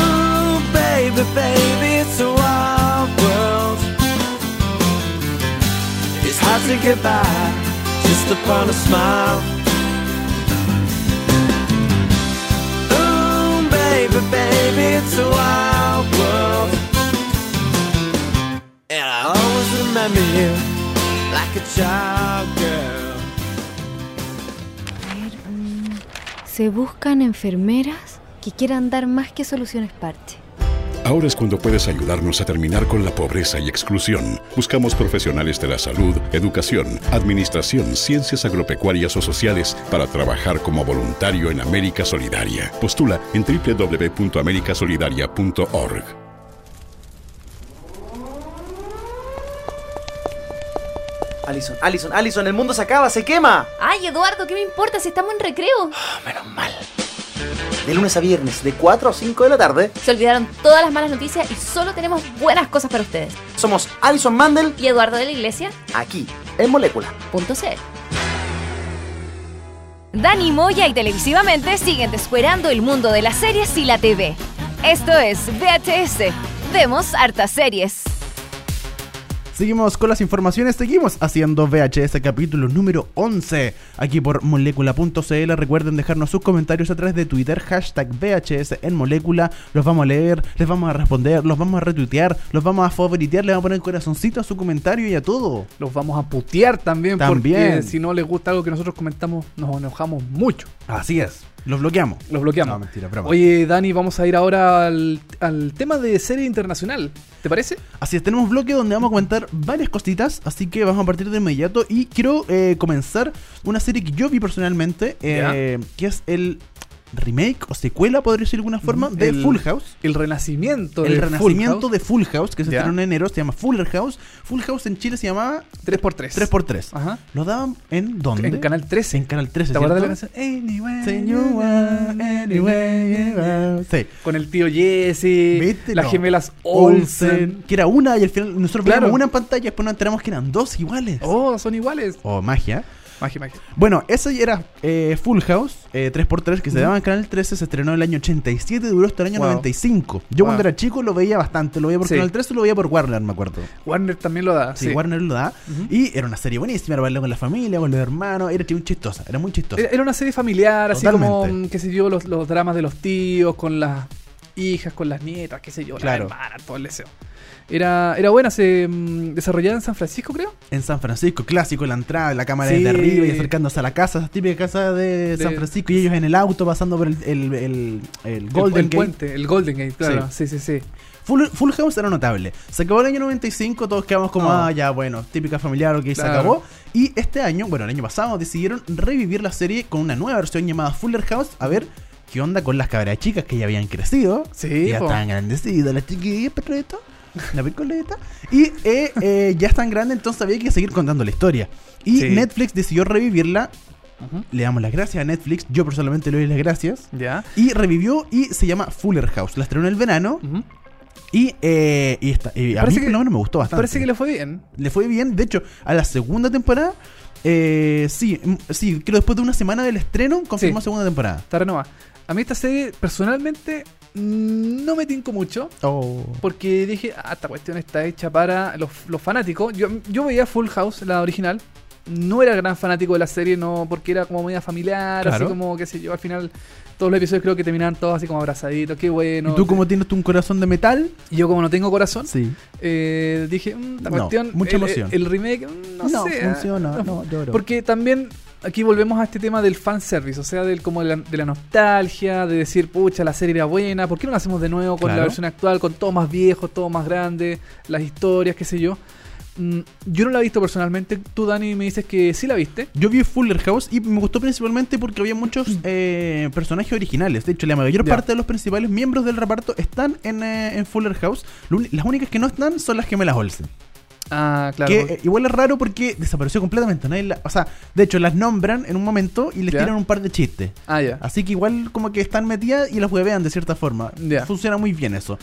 Ooh, baby, baby, it's a wild world. It's hard to get by just upon a smile. Ooh, baby, baby, it's a wild a child girl. A ver, mm, se buscan enfermeras que quieran dar más que soluciones parche. Ahora es cuando puedes ayudarnos a terminar con la pobreza y exclusión. Buscamos profesionales de la salud, educación, administración, ciencias agropecuarias o sociales para trabajar como voluntario en América Solidaria. Postula en www.americasolidaria.org. Alison, Alison, Alison, el mundo se acaba, se quema. Ay, Eduardo, ¿qué me importa si estamos en recreo? Ah, menos mal. De lunes a viernes, de 4 a 5 de la tarde, Se olvidaron todas las malas noticias y solo tenemos buenas cosas para ustedes. somos Alison Mandel Y Eduardo de la Iglesia, aquí, en Molécula. punto C. Dani Moya y televisivamente siguen descuerando el mundo de las series y la TV. Esto es VHS. Vemos hartas series. Seguimos con las informaciones, seguimos haciendo VHS capítulo número 11 aquí por molécula.cl. Recuerden dejarnos sus comentarios a través de Twitter, hashtag VHS en molécula. Los vamos a leer, les vamos a responder, los vamos a retuitear, los vamos a favoritear, le vamos a poner corazoncito a su comentario y a todo. Los vamos a putear también, También. porque si no les gusta algo que nosotros comentamos, nos enojamos mucho. Así es, los bloqueamos. Los bloqueamos. No, mentira, broma. Oye, Dani, vamos a ir ahora al, al tema de serie internacional. ¿Te parece? Así es, tenemos bloque donde vamos a comentar varias cositas, así que vamos a partir de inmediato y quiero eh, comenzar una serie que yo vi personalmente, eh, que es el remake o secuela, podría decir de alguna forma, de El- Full House. El renacimiento El de renacimiento Full de Full House, que se estrenó en enero, se llama Fuller House. Full House en Chile se llamaba 3x3. 3x3. Ajá. Lo daban en dónde? En Canal 13. En Canal 13, ¿Te acuerdas de la canción? Anyway, you anyway. Sí. Con el tío Jesse, ¿Viste? las gemelas Olsen. Olsen, que era una y al final nosotros Claro. veíamos una en pantalla y después nos enteramos que eran dos iguales. Oh, son iguales. Oh, magia. Magia, magia. Bueno, ese era eh, Full House, eh, 3x3, que se daba en Canal 13, se estrenó en el año 87 y duró hasta el año Wow. 95. Yo cuando era chico lo veía bastante, lo veía por Sí. Canal 13 y lo veía por Warner, me acuerdo. Warner también lo da. Sí, Sí, Warner lo da. Y era una serie buenísima, era verlo con la familia, con los hermanos, era muy chistosa, era muy chistosa. Era era una serie familiar, así como, mm, qué sé yo, los, los dramas de los tíos, con las hijas, con las nietas, qué sé yo, Claro. las hermanas, todo el deseo. Era, era buena, se mm, desarrollaba en San Francisco, creo. En San Francisco, clásico, la entrada, la cámara Sí. desde arriba y acercándose a la casa, esa típica casa de, De- San Francisco, y ellos en el auto pasando por el, el, el- el Golden el, el Gate. puente, el Golden Gate, claro. Sí, sí, sí. Full, Full House era notable. Se acabó el año 95, todos quedamos como, No. ah, ya, bueno, típica familiar, ok, se Claro. acabó. Y este año, bueno, el año pasado, decidieron revivir la serie con una nueva versión llamada Fuller House. A ver qué onda con las cabras chicas que ya habían crecido. Sí, ya po. estaban grandecidas, las chiquillas, perrito, la picoleta. Y eh, eh, ya están grandes, entonces había que seguir contando la historia. Y Sí. Netflix decidió revivirla. Le damos las gracias a Netflix. Yo personalmente le doy las gracias. Ya. Y revivió y se llama Fuller House. La estrenó en el verano. Y, eh, y esta, eh, a Parece mí que- menos me gustó bastante. Parece que le fue bien. Le fue bien. De hecho, a la segunda temporada, eh, sí, mm, sí, creo después de una semana del estreno, confirmó Sí. segunda temporada. Está renovada. A mí esta serie, personalmente, no me tinco mucho. Oh. Porque dije, ah, esta cuestión está hecha para los, los fanáticos. Yo, yo veía Full House, la original. No era gran fanático de la serie, no porque era como media familiar, Claro. así como, qué sé yo, al final todos los episodios creo que terminaban todos así como abrazaditos, qué bueno. ¿Y tú como tienes tú un corazón de metal? Y yo como no tengo corazón, Sí. eh, dije, mm, esta No, cuestión, mucha el, emoción. El, remake, mm, no, No, sé. ah, funciona, no, lloro. Porque también aquí volvemos a este tema del fanservice, o sea, del como de la, de la nostalgia, de decir, pucha, la serie era buena, ¿por qué no la hacemos de nuevo con Claro. la versión actual, con todo más viejo, todo más grande, las historias, qué sé yo? Mm, yo no la he visto personalmente, tú Dani me dices que sí la viste. Yo vi Fuller House y me gustó principalmente porque había muchos eh, personajes originales. De hecho, la mayor Mm. Parte de los principales miembros del reparto están en, eh, en Fuller House. Las únicas que no están son las gemelas Olsen. Ah, claro. Que eh, igual es raro porque desapareció completamente. nadie la- o sea, de hecho, las nombran en un momento y les Ya. tiran un par de chistes. ah, ya. Así que igual como que están metidas y las huevean de cierta forma. Ya. Funciona muy bien eso.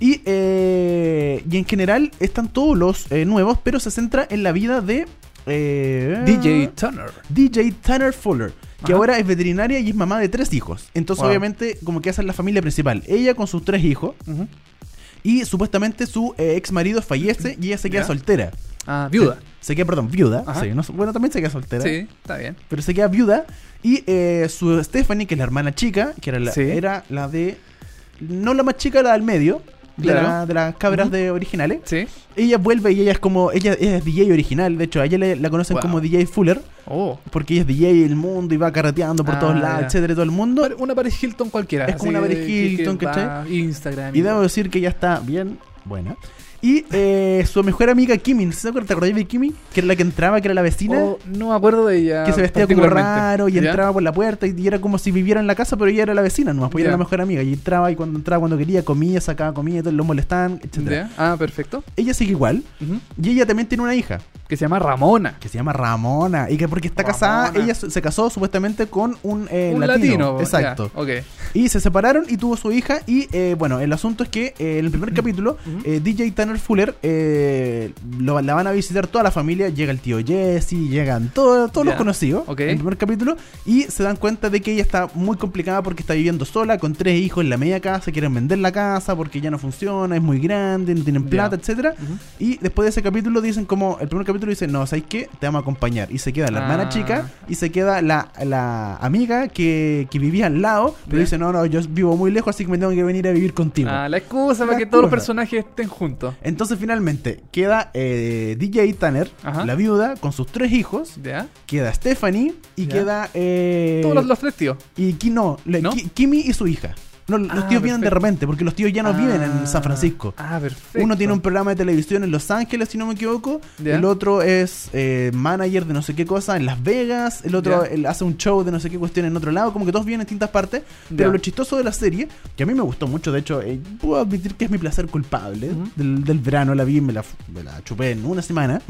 Y, eh, y en general están todos los eh, nuevos, pero se centra en la vida de... eh, DJ Turner. DJ Tanner Fuller, que Ajá. ahora es veterinaria y es mamá de tres hijos. Entonces, Wow. obviamente, como que esa es la familia principal. Ella con sus tres hijos. Y supuestamente su eh, ex marido fallece y ella se queda Ya. soltera. Ah, viuda. Se, se queda, perdón, viuda. Sí, no bueno, también se queda soltera. Sí, está bien. Pero se queda viuda. Y eh, su Stephanie, que es la hermana chica, que era la, Sí. era la de. No la más chica, la del medio. De, Claro. la- de las cabras de originales. Sí. Ella vuelve y ella es como, ella, ella es DJ original, de hecho a ella le- la conocen Wow. como DJ Fuller, Oh. porque ella es DJ del mundo y va carreteando por Ah, todos lados, ya. etcétera, todo el mundo. Una Paris Hilton cualquiera. Es como una Paris Hilton, ¿cachai? Instagram. Y debo decir que ella está bien buena. Y eh, su mejor amiga Kimi, ¿se acuerdan? ¿Te acordás de Kimi? Que era la que entraba, que era la vecina. Oh, no me acuerdo de ella. que se vestía como raro y ¿Ya? entraba por la puerta y, era como si viviera en la casa, pero ella era la vecina, nomás, ella Ya. era la mejor amiga. Y entraba y cuando entraba cuando quería, comía, sacaba comida, y todo, lo molestaban, ¿Ya? Ah, perfecto. Ella sigue igual. Y ella también tiene una hija Que se llama Ramona. que se llama Ramona. Y que porque está Ramona. casada, ella se casó supuestamente con un, eh, Un latino. latino. Exacto. ya, Ok. Y se separaron y tuvo su hija. Y eh, bueno, el asunto es que eh, en el primer capítulo, eh, DJ Fuller eh, lo- la van a visitar toda la familia. Llega el tío Jesse, llegan todo- todos los conocidos en el primer capítulo. Y se dan cuenta de que ella está muy complicada porque está viviendo sola, con tres hijos en la media casa. Quieren vender la casa porque ya no funciona, es muy grande, no tienen plata, etcétera Ujú. Y después de ese capítulo dicen como, el primer capítulo dice, no, ¿sabes qué? Te vamos a acompañar. Y se queda la hermana Ah. chica y se queda la, la amiga que, que vivía al lado, pero dice, no, no, yo vivo muy lejos, así que me tengo que venir a vivir contigo. Ah, la excusa La para que todos los personajes estén juntos. Entonces finalmente queda eh, DJ Tanner, Ajá. la viuda, con sus tres hijos, ¿Ya? queda Stephanie y Ya. queda... eh, Todos los, los tres tíos. Y Ki- no, le- ¿No? Ki- Kimi y su hija. No, los Ah, tíos vienen de repente, porque los tíos ya no viven en San Francisco. Ah, perfecto. Uno tiene un programa de televisión en Los Ángeles, si no me equivoco. El otro es eh, manager de no sé qué cosa en Las Vegas. El otro él hace un show de no sé qué cuestión en otro lado. Como que todos viven en distintas partes. Pero lo chistoso de la serie, que a mí me gustó mucho, de hecho, eh, puedo admitir que es mi placer culpable del, del verano. La vi y me la, me la chupé en una semana.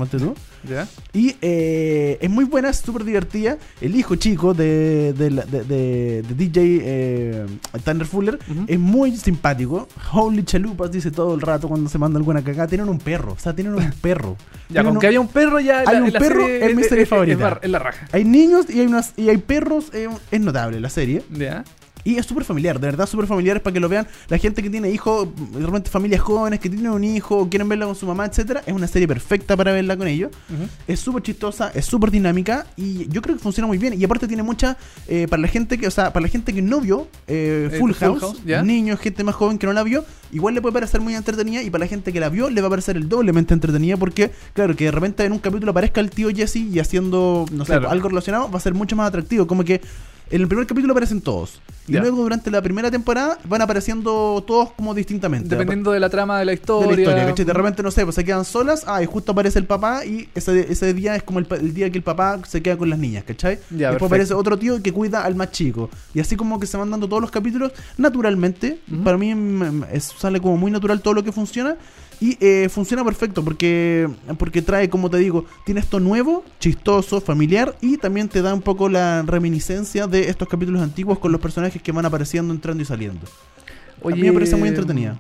Y eh, es muy buena, es súper divertida. El hijo chico de, de, de- de- DJ Tanner Fuller Es muy simpático. Holy chalupas, dice todo el rato cuando se manda alguna cagada. Tienen un perro, o sea, tienen un perro. Ya, con un- que haya un perro ya. Hay la- un la perro, serie es mi serie favorita. Es, la- es la raja. Hay niños y hay, unas, y hay perros, eh, es notable la serie. ¿Ya? Y es súper familiar, de verdad súper familiar es para que lo vean. La gente que tiene hijos, de repente familias jóvenes que tienen un hijo o quieren verla con su mamá, etcétera, es una serie perfecta para verla con ellos. Es súper chistosa, es súper dinámica y yo creo que funciona muy bien. Y aparte tiene mucha, eh, para la gente que, o sea, para la gente que no vio eh, Eh, Full, Full House, niños, gente más joven que no la vio, igual le puede parecer muy entretenida y para la gente que la vio le va a parecer el doblemente entretenida porque, claro, que de repente en un capítulo aparezca el tío Jesse y haciendo, no sé, algo relacionado, va a ser mucho más atractivo. Como que en el primer capítulo aparecen todos. Y Ya. luego durante la primera temporada van apareciendo todos como distintamente. Dependiendo de la trama de la de historia. la historia, ¿cachai? De repente, no sé, pues se quedan solas, ah, y justo aparece el papá y ese, ese día es como el, el día que el papá se queda con las niñas, ¿cachai? Ya, Después perfecto. aparece otro tío que cuida al más chico. Y así como que se van dando todos los capítulos, naturalmente, Ujú. para mí es- sale como muy natural todo lo que funciona. Y eh, funciona perfecto porque, porque trae, como te digo, tiene esto nuevo, chistoso, familiar y también te da un poco la reminiscencia de estos capítulos antiguos con los personajes que van apareciendo, entrando y saliendo. a mí me parece muy entretenida.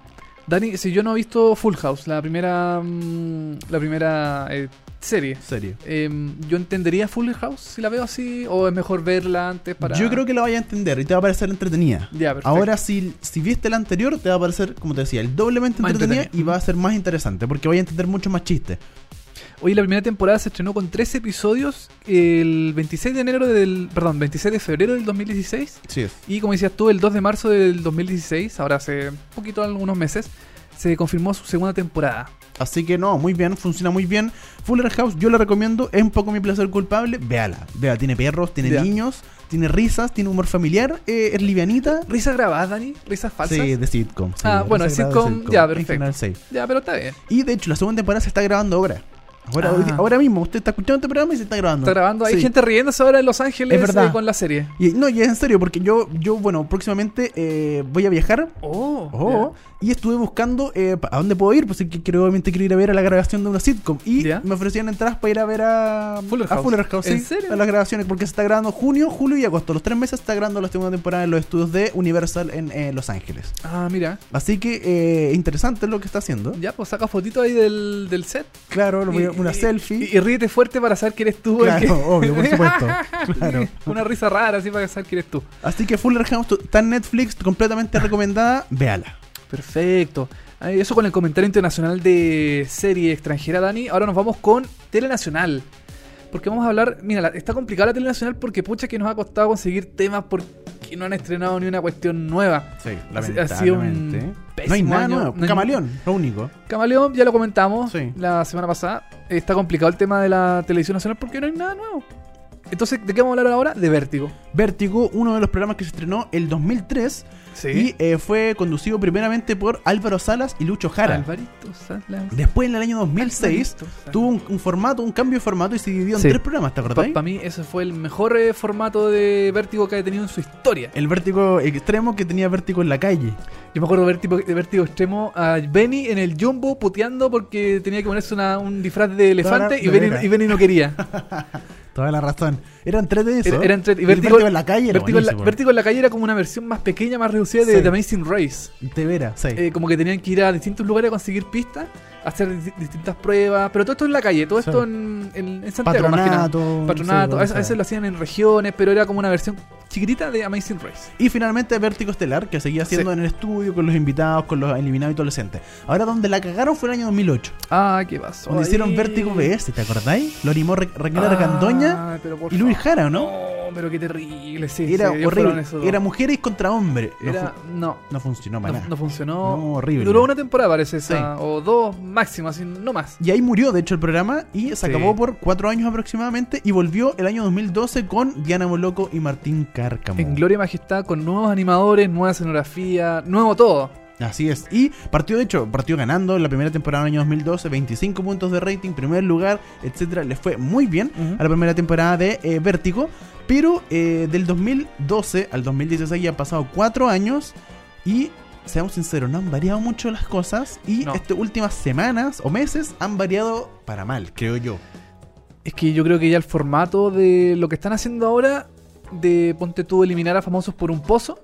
Dani, si yo no he visto Full House, la primera mm, la primera eh, serie, Serie. em, ¿yo entendería Full House si la veo así? ¿O es mejor verla antes para...? Yo creo que la vaya a entender y te va a parecer entretenida. Ya, perfecto. Ahora, si, si viste la anterior, te va a parecer, como te decía, el doblemente Más entretenida entretenida. y va a ser más interesante porque vaya a entender mucho más chistes. Hoy la primera temporada se estrenó con tres episodios el 26 de enero del... Perdón, 26 de febrero del 2016. Sí es. Y como decías tú, el 2 de marzo del 2016, ahora hace un poquito, algunos meses, se confirmó su segunda temporada. Así que no, muy bien, funciona muy bien. Fuller House, yo la recomiendo, es un poco mi placer culpable. Véala, vea, tiene perros, tiene niños, tiene risas, tiene humor familiar, eh, es livianita. ¿Risas grabadas, Dani? ¿Risas falsas? Sí, de sitcom. sí, Ah, bueno, de sitcom, ya, en perfecto. general, sí. Ya, pero está bien. Y de hecho, la segunda temporada se está grabando ahora. Ahora, Ah. ahora mismo, usted está escuchando este programa y se está grabando. Está grabando. Hay Sí. gente riéndose ahora en Los Ángeles Es verdad. eh, con la serie. Y, no, y es en serio, porque yo, yo bueno, próximamente eh, voy a viajar. Oh, Oh, y estuve buscando eh, a dónde puedo ir, pues es que quiero, obviamente quiero ir a ver a la grabación de una sitcom. Y me ofrecían entradas para ir a ver a Fuller a House. Fuller House, ¿En sí, serio? a las grabaciones, porque se está grabando junio, julio y agosto. Los tres meses se está grabando la segunda temporada en los estudios de Universal en eh, Los Ángeles. Ah, mira. Así que eh, interesante lo que está haciendo. Ya, pues saca fotito ahí del, del set. Claro, lo voy a- una selfie. Y, y ríete fuerte para saber que eres tú. claro, que- obvio, por supuesto. Claro. Una risa rara así para saber que eres tú. Así que Fuller House está en Netflix, completamente recomendada. Véala. Perfecto. Eso con el comentario internacional de serie extranjera, Dani. Ahora nos vamos con Telenacional. Porque vamos a hablar. Mira, la- está complicada la Telenacional porque pucha que nos ha costado conseguir temas. Porque que no han estrenado ni una cuestión nueva. Sí, si- ha sido un lamentablemente. No hay nada año. nuevo. No hay- Camaleón, lo único. Camaleón, ya lo comentamos Sí. la semana pasada. Está complicado el tema de la televisión nacional porque no hay nada nuevo. Entonces, ¿de qué vamos a hablar ahora? De Vértigo. Vértigo, uno de los programas que se estrenó el 2003 Sí. y eh, fue conducido primeramente por Álvaro Salas y Lucho Jara. Alvarito Salas. Después, en el año 2006, Alvarito Salas. tuvo un, un formato, un cambio de formato y se dividió en Sí. tres programas, ¿te acordás? Para mí, ese fue el mejor eh, formato de Vértigo que ha tenido en su historia. El vértigo extremo que tenía vértigo en la calle. Yo me acuerdo de vértigo, de vértigo extremo a Benny en el Jumbo puteando porque tenía que ponerse una- un disfraz de elefante y, Benny, veras. y Benny no quería. Toda la razón. Eran tres de eso. Era, era entre- y Vértigo, vértigo en la calle era Vértigo en la, buenísimo. Vértigo en la calle era como una versión más pequeña, más reducida de Sí. The Amazing Race. De veras, sí. Eh, como que tenían que ir a distintos lugares a conseguir pistas, hacer di- distintas pruebas, pero todo esto en la calle, todo Sí. esto en, en, en Santiago. más que nada. Patronato. Patronato, sí, a veces, a sí. veces lo hacían en regiones, pero era como una versión chiquitita de Amazing Race. Y finalmente Vértigo Estelar, que seguía haciendo Sí. en el estudio con los invitados, con los eliminados y adolescentes. Ahora donde la cagaron fue el año 2008. Ah, qué pasó. Donde hicieron? Vértigo BS, ¿te acordáis? Lo animó Ra- Raquel Argandoña Ah, por y Luis. Jara, ¿no? No, pero qué terrible, sí. era sí, horrible. Era mujeres contra hombres. No, Era- no, no funcionó para no, nada. no funcionó. No, horrible. Duró una temporada, parece, Sí. esa, o dos máximo, así, no más. Y ahí murió, de hecho, el programa y se acabó por cuatro años aproximadamente y volvió el año 2012 con Diana Moloco y Martín Cárcamo. En Gloria y Majestad, con nuevos animadores, nueva escenografía, nuevo todo. Así es. Y partió, de hecho, partió ganando en la primera temporada del año 2012, 25 puntos de rating, primer lugar, etcétera. Le fue muy bien a la primera temporada de eh, Vértigo. Pero eh, del 2012 al 2016 ya han pasado cuatro años y, seamos sinceros, no han variado mucho las cosas. Y No. estas últimas semanas o meses han variado para mal, creo yo. Es que yo creo que ya el formato de lo que están haciendo ahora, de ponte tú eliminar a famosos por un pozo,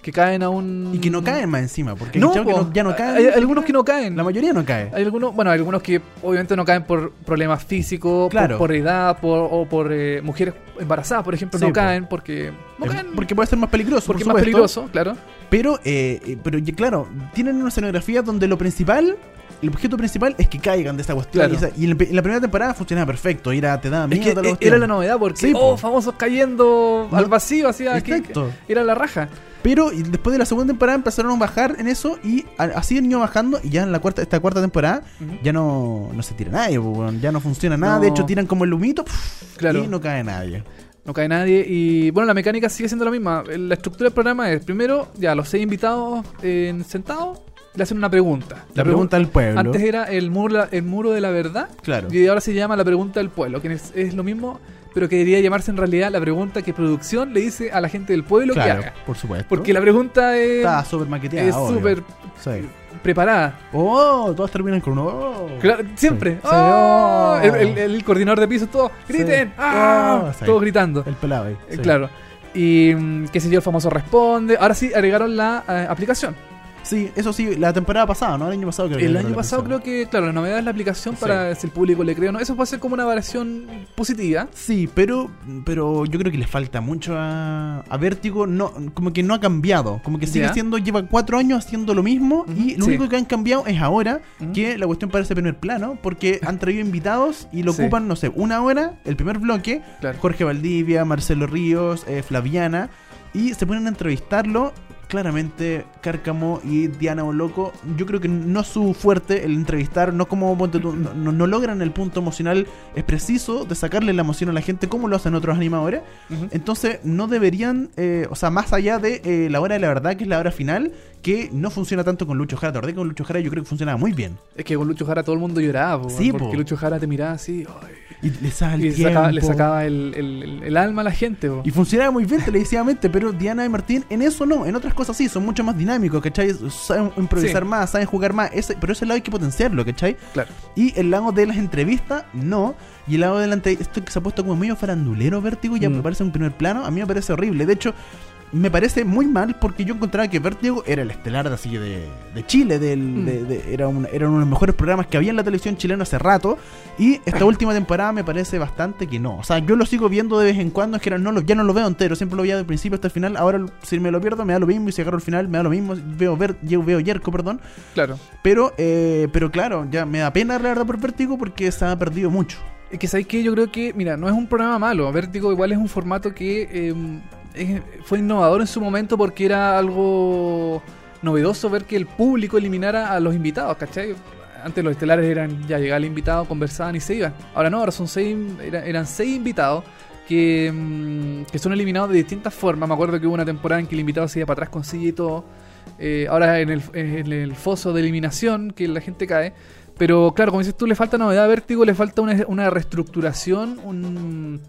que caen a un. Y que no caen más encima, porque No, po. no- ya no caen. Hay algunos que no caen. La mayoría no cae. Hay algunos, bueno, hay algunos que obviamente no caen por problemas físicos, Claro. por, por edad, por, o por eh, mujeres embarazadas, por ejemplo, Sí, no po. caen porque no Eh, caen Porque puede ser más peligroso. porque es más peligroso, claro. Pero, eh, eh, pero claro, tienen una escenografía donde lo principal, el objeto principal es que caigan de esta cuestión. Claro. Y, esa- y en, la, en la primera temporada funcionaba perfecto. Era, te daba Es miedo que toda la era la novedad porque Sí, oh, po. famosos cayendo al vacío, Exacto. era la raja. Pero después de la segunda temporada empezaron a bajar en eso y así han ido bajando. Y ya en la cuarta, esta cuarta temporada ya no, no se tira nadie, weón. ya no funciona nada. No. De hecho, tiran como el humito pff, Claro. y no cae nadie. No cae nadie y bueno, la mecánica sigue siendo la misma. La estructura del programa es primero, ya los seis invitados eh, sentados le hacen una pregunta. La pregunta del pueblo. Antes era el muro, el muro de la verdad Claro. y ahora se llama la pregunta del pueblo, que es, es lo mismo, pero que debería llamarse en realidad la pregunta que producción le dice a la gente del pueblo claro, que haga. por supuesto. Porque la pregunta es está súper maqueteada. es súper Sí. preparada. Oh, todas terminan con un. oh. Claro, siempre. Sí. ¡Oh! Sí, oh. el- el coordinador de piso, todo, griten. ¡ah! Oh, sí. Todos gritando. El pelado ahí. Eh. Claro. Y mm, qué sé yo, el famoso responde. Ahora sí agregaron la eh, aplicación. Sí, eso sí, la temporada pasada, ¿no? El año pasado creo que El año pasado creo que, claro, la novedad es la aplicación Sí. para si el público le cree o no. Eso puede ser como una variación positiva. Sí, pero, pero yo creo que le falta mucho a, a Vértigo. No, como que no ha cambiado. Como que sigue siendo, lleva cuatro años haciendo lo mismo. Y lo sí. único que han cambiado es ahora que la cuestión parece primer plano. Porque han traído invitados y lo Sí. ocupan, no sé, una hora, el primer bloque. Claro. Jorge Valdivia, Marcelo Ríos, eh, Flaviana. Y se ponen a entrevistarlo. Claramente, Cárcamo y Diana Boloco, yo creo que no es su fuerte el entrevistar, no como no, no- logran el punto emocional es preciso de sacarle la emoción a la gente como lo hacen otros animadores. Entonces, no deberían, eh, o sea, más allá de eh, la hora de la verdad, que es la hora final, que no funciona tanto con Lucho Jara. ¿Te acordás que con Lucho Jara yo creo que funcionaba muy bien? Es que con Lucho Jara todo el mundo lloraba. po, Sí, porque po. Lucho Jara te miraba así ay, Y le sacaba el y le sacaba, le sacaba el, el- el- el alma a la gente. po. Y funcionaba muy bien televisivamente, pero Diana y Martín en eso no, en otras cosas sí, son mucho más dinámicos, ¿cachai? Saben improvisar Sí. más, saben jugar más, ese, pero ese lado hay que potenciarlo, ¿cachai? Claro. Y el lado de las entrevistas, no. Y el lado de la entre- esto que se ha puesto como medio farandulero, vértigo, ya Mm. me parece un primer plano, a mí me parece horrible. De hecho, me parece muy mal porque yo encontraba que Vértigo era el estelar de, así de, de Chile, del, Mm. de- de- era, un- era uno de los mejores programas que había en la televisión chilena hace rato. Y esta última temporada me parece bastante que no. O sea, yo lo sigo viendo de vez en cuando, es que no lo, ya no lo veo entero, siempre lo veía del principio hasta el final. Ahora, si me lo pierdo, me da lo mismo. Y si agarro el final, me da lo mismo. Veo, ver, yo veo Yerko, perdón. Claro. Pero, eh, pero claro, ya me da pena la verdad por Vértigo porque se ha perdido mucho. Es que sabéis que yo creo que, mira, no es un programa malo. Vértigo igual es un formato que eh, fue innovador en su momento porque era algo novedoso ver que el público eliminara a los invitados, ¿cachai? Antes los estelares eran, ya llegaba el invitado, conversaban y se iban. Ahora no, ahora son seis, era- eran seis invitados que, mm, son eliminados de distintas formas. Me acuerdo que hubo una temporada en que el invitado se iba para atrás con silla y todo. Eh, ahora en el, foso de eliminación, que la gente cae. Pero claro, como dices tú, le falta novedad Vértigo, le falta una, una reestructuración, un...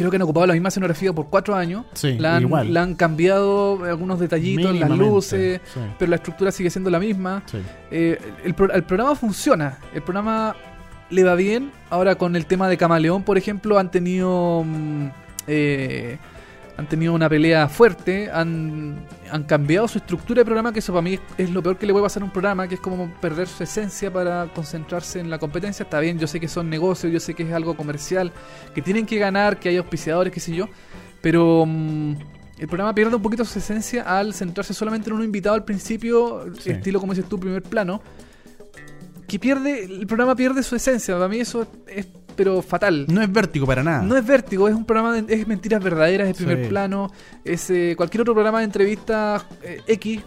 Creo que han ocupado la misma escenografía por cuatro años. Sí, la, han, igual. la han cambiado algunos detallitos, las luces, sí. pero la estructura sigue siendo la misma. Sí. Eh, el, el programa funciona, el programa le va bien. Ahora con el tema de Camaleón, por ejemplo, han tenido mm, eh, han tenido una pelea fuerte, han, han cambiado su estructura de programa, que eso para mí es, es lo peor que le puede pasar a un programa, que es como perder su esencia para concentrarse en la competencia. Está bien, yo sé que son negocios, yo sé que es algo comercial, que tienen que ganar, que hay auspiciadores, qué sé yo, pero mm, el programa pierde un poquito su esencia al centrarse solamente en un invitado al principio, Sí. estilo como dices tú, primer plano, que pierde, el programa pierde su esencia. Para mí eso es, pero fatal. No es vértigo para nada. No es vértigo, es un programa de es mentiras verdaderas, es primer Sí. plano, es eh, cualquier otro programa de entrevista eh, X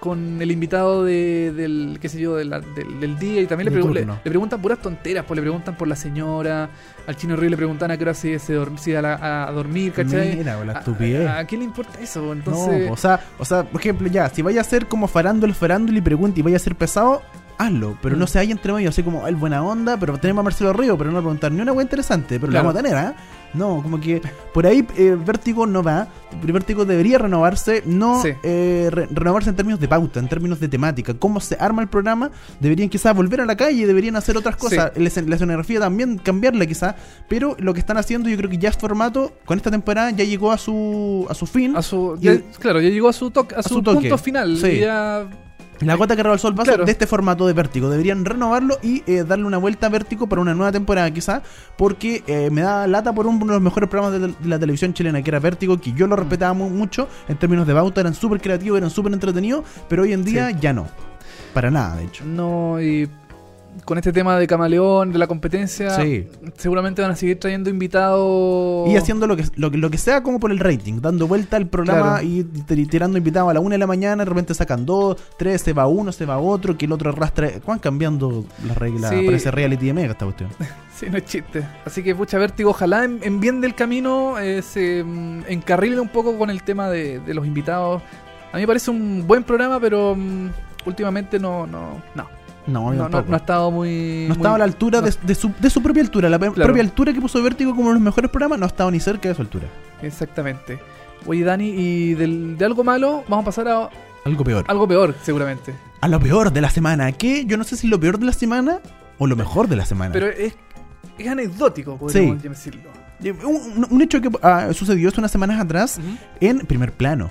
con el invitado de, del, qué sé yo, de la- del, del día y también le, pregu- le, preguntan puras tonteras, pues le preguntan por la señora, al chino Río le preguntan a qué hora se, se dorm- se iba a, la- a dormir, ¿cachai? Mira, la ¿A- estupidez. ¿A, a quién le importa eso? Entonces, No, o sea, o sea, por ejemplo, ya, si vaya a ser como farándula, farándula y pregunta y vaya a ser pesado, hazlo, pero Mm. no se haya entre medio, así como el buena onda, pero tenemos a Marcelo Río, pero no va a preguntar ni una hueá interesante, pero Claro. la vamos a tener, ¿ah? No, como que por ahí eh, Vértigo no va, Vértigo debería renovarse, no Sí. eh, re- renovarse en términos de pauta, en términos de temática, cómo se arma el programa, deberían quizás volver a la calle, deberían hacer otras cosas, la, escen- la escenografía también cambiarla quizás, pero lo que están haciendo yo creo que ya es formato, con esta temporada ya llegó a su, a su fin, a su, ya- claro, ya llegó a su, toque, a su, su toque. punto final. Sí. y ya La gota que rebasó el sol va a ser Claro. de este formato de vértigo. Deberían renovarlo y eh, darle una vuelta a vértigo para una nueva temporada, quizá, porque eh, me da lata por uno de los mejores programas de, de la televisión chilena, que era Vértigo, que yo lo respetaba mu- mucho en términos de bauta, eran súper creativos, eran súper entretenidos, pero hoy en día Sí. ya no. Para nada, de hecho. No, y con este tema de Camaleón, de la competencia, Sí. seguramente van a seguir trayendo invitados. Y haciendo lo que, lo, lo que sea como por el rating, dando vuelta al programa Claro. y tir- tirando invitados a la una de la mañana, de repente sacan dos, tres, se va uno, se va otro, que el otro arrastra. ¿Cuán cambiando las reglas? Sí. Parece reality de mega esta cuestión. Sí, no es chiste. Así que, pucha, vértigo, ojalá en, en bien del camino eh, se mm, encarrile un poco con el tema de, de los invitados. A mí me parece un buen programa, pero mm, últimamente no, no, no, No, no, no, no ha estado muy. No estaba a la altura no- de, de su, de su propia altura, la Claro. propia altura que puso Vértigo como uno de los mejores programas, no ha estado ni cerca de su altura. Exactamente. Oye, Dani, y del- de algo malo, vamos a pasar a Algo peor. algo peor, seguramente. A lo peor de la semana, que yo no sé si lo peor de la semana o lo mejor de la semana. Pero es, es anecdótico, podríamos decirlo. Eh, un, un hecho que ah, sucedió hace unas semanas atrás en primer plano.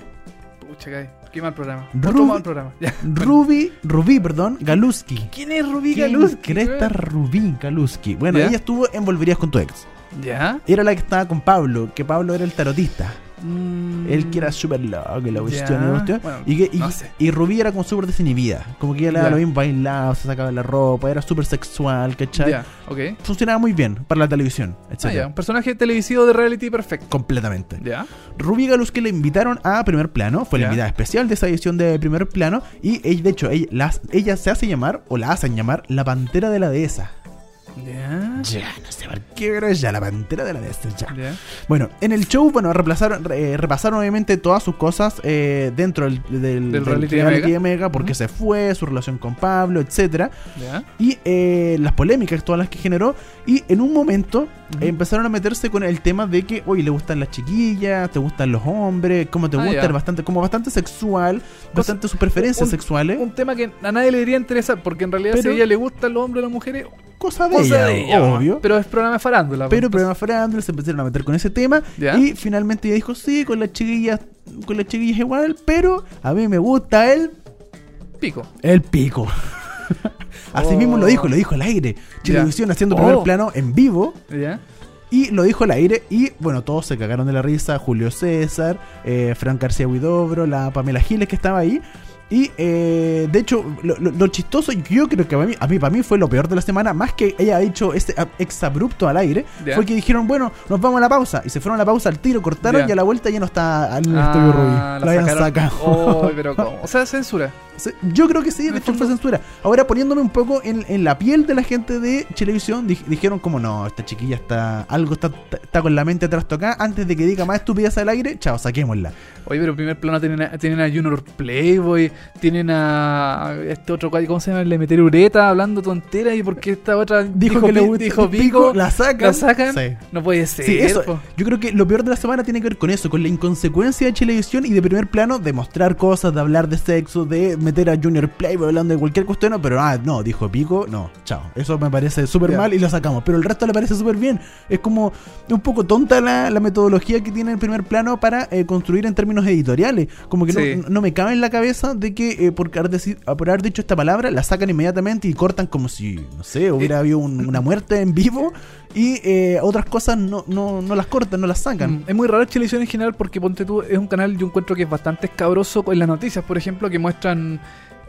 Pucha, qué, qué mal programa. Otro mal programa. Ya. Ruby, Rubí, perdón, Galuski. ¿Quién es Rubí ¿Quién Galuski? cresta Rubí Galuski? Bueno, ¿Ya? ella estuvo en Volverías con tu ex. ¿Ya? Era la que estaba con Pablo, que Pablo era el tarotista. Mm, Él que era súper loco, y la cuestión, y la cuestión. Bueno, y, que, y, no sé. y Rubí era como súper desinhibida. Como que ella le daba Ya. lo mismo, bailaba, se sacaba la ropa, era súper sexual, ¿cachai? Ok. Funcionaba muy bien para la televisión, Ah, etc. un personaje televisivo de reality perfecto. Completamente. ¿Ya? Rubí Galus que le invitaron a Primer Plano, fue la invitada especial de esa edición de Primer Plano. Y de hecho, ella, las- ella se hace llamar, o la hacen llamar, la pantera de la dehesa. ¿Ya? Ya, no sé por qué, pero ya, la pantera de la dehesa, ya. ¿Ya? Bueno, en el show, bueno, reemplazaron, eh, repasaron obviamente todas sus cosas eh, dentro del, del, Del del reality de reality Mega. de Mega, porque se fue, su relación con Pablo, etcétera y eh, las polémicas, todas las que generó. Y en un momento empezaron a meterse con el tema de que, oye, le gustan las chiquillas, te gustan los hombres, cómo te Ah, gusta, bastante, como bastante sexual, bastante sus preferencias un- sexuales, Un tema que a nadie le debería interesar, porque en realidad si Pero- a ella le gustan los hombres o las mujeres, cosa de ella, de ella, obvio. Pero es programa de farándula. Pero pues, programa farándula se empezaron a meter con ese tema ¿Ya? y finalmente ella dijo, sí, con las chiquillas, con las chiquillas igual, pero a mí me gusta el pico. El pico. Así Oh. mismo lo dijo, lo dijo al aire. Televisión haciendo primer Oh. plano en vivo. ¿Ya? Y lo dijo al aire. Y bueno, todos se cagaron de la risa. Julio César, eh, Fran García Huidobro, la Pamela Giles que estaba ahí. Y eh, de hecho, lo, lo- lo chistoso, yo creo que para mí, a mí, para mí fue lo peor de la semana, más que ella ha hecho este exabrupto al aire, fue que dijeron, bueno, nos vamos a la pausa. Y se fueron a la pausa al tiro, cortaron y a la vuelta ya no está en el estudio Rubí. Ah, La habían sacado. Oh, pero ¿cómo? O sea, censura. Yo creo que sí, de hecho fue censura. Ahora poniéndome un poco en, en la piel de la gente de televisión, di- dijeron como no, esta chiquilla está, algo está, está con la mente trastocada, antes de que diga más estupidez al aire, chao, saquémosla. Oye, pero primer plano tienen a, tienen a Junior Playboy, tienen a este otro, ¿cómo se llama? Le meter ureta hablando tonteras y porque esta otra Dijo que le gusta- dijo pico, la sacan. la sacan. Sí. No puede ser. Sí, eso. po. Yo creo que lo peor de la semana tiene que ver con eso, con la inconsecuencia de televisión y de primer plano de mostrar cosas, de hablar de sexo, de meter a Junior Playboy hablando de cualquier cuestión, pero ah, no, dijo pico, no, chao. Eso me parece súper mal y lo sacamos, pero el resto le parece súper bien. Es como un poco tonta la, la metodología que tiene el primer plano para eh, construir en términos editoriales. Como que Sí. no, no me cabe en la cabeza de que eh, por, haber por haber dicho esta palabra la sacan inmediatamente y cortan como si, no sé, hubiera habido un- una muerte en vivo y eh, otras cosas no, no, no las cortan, no las sacan. Mm, Es muy raro televisión en general porque ponte tú, es un canal yo encuentro que es bastante escabroso con las noticias, por ejemplo, que muestran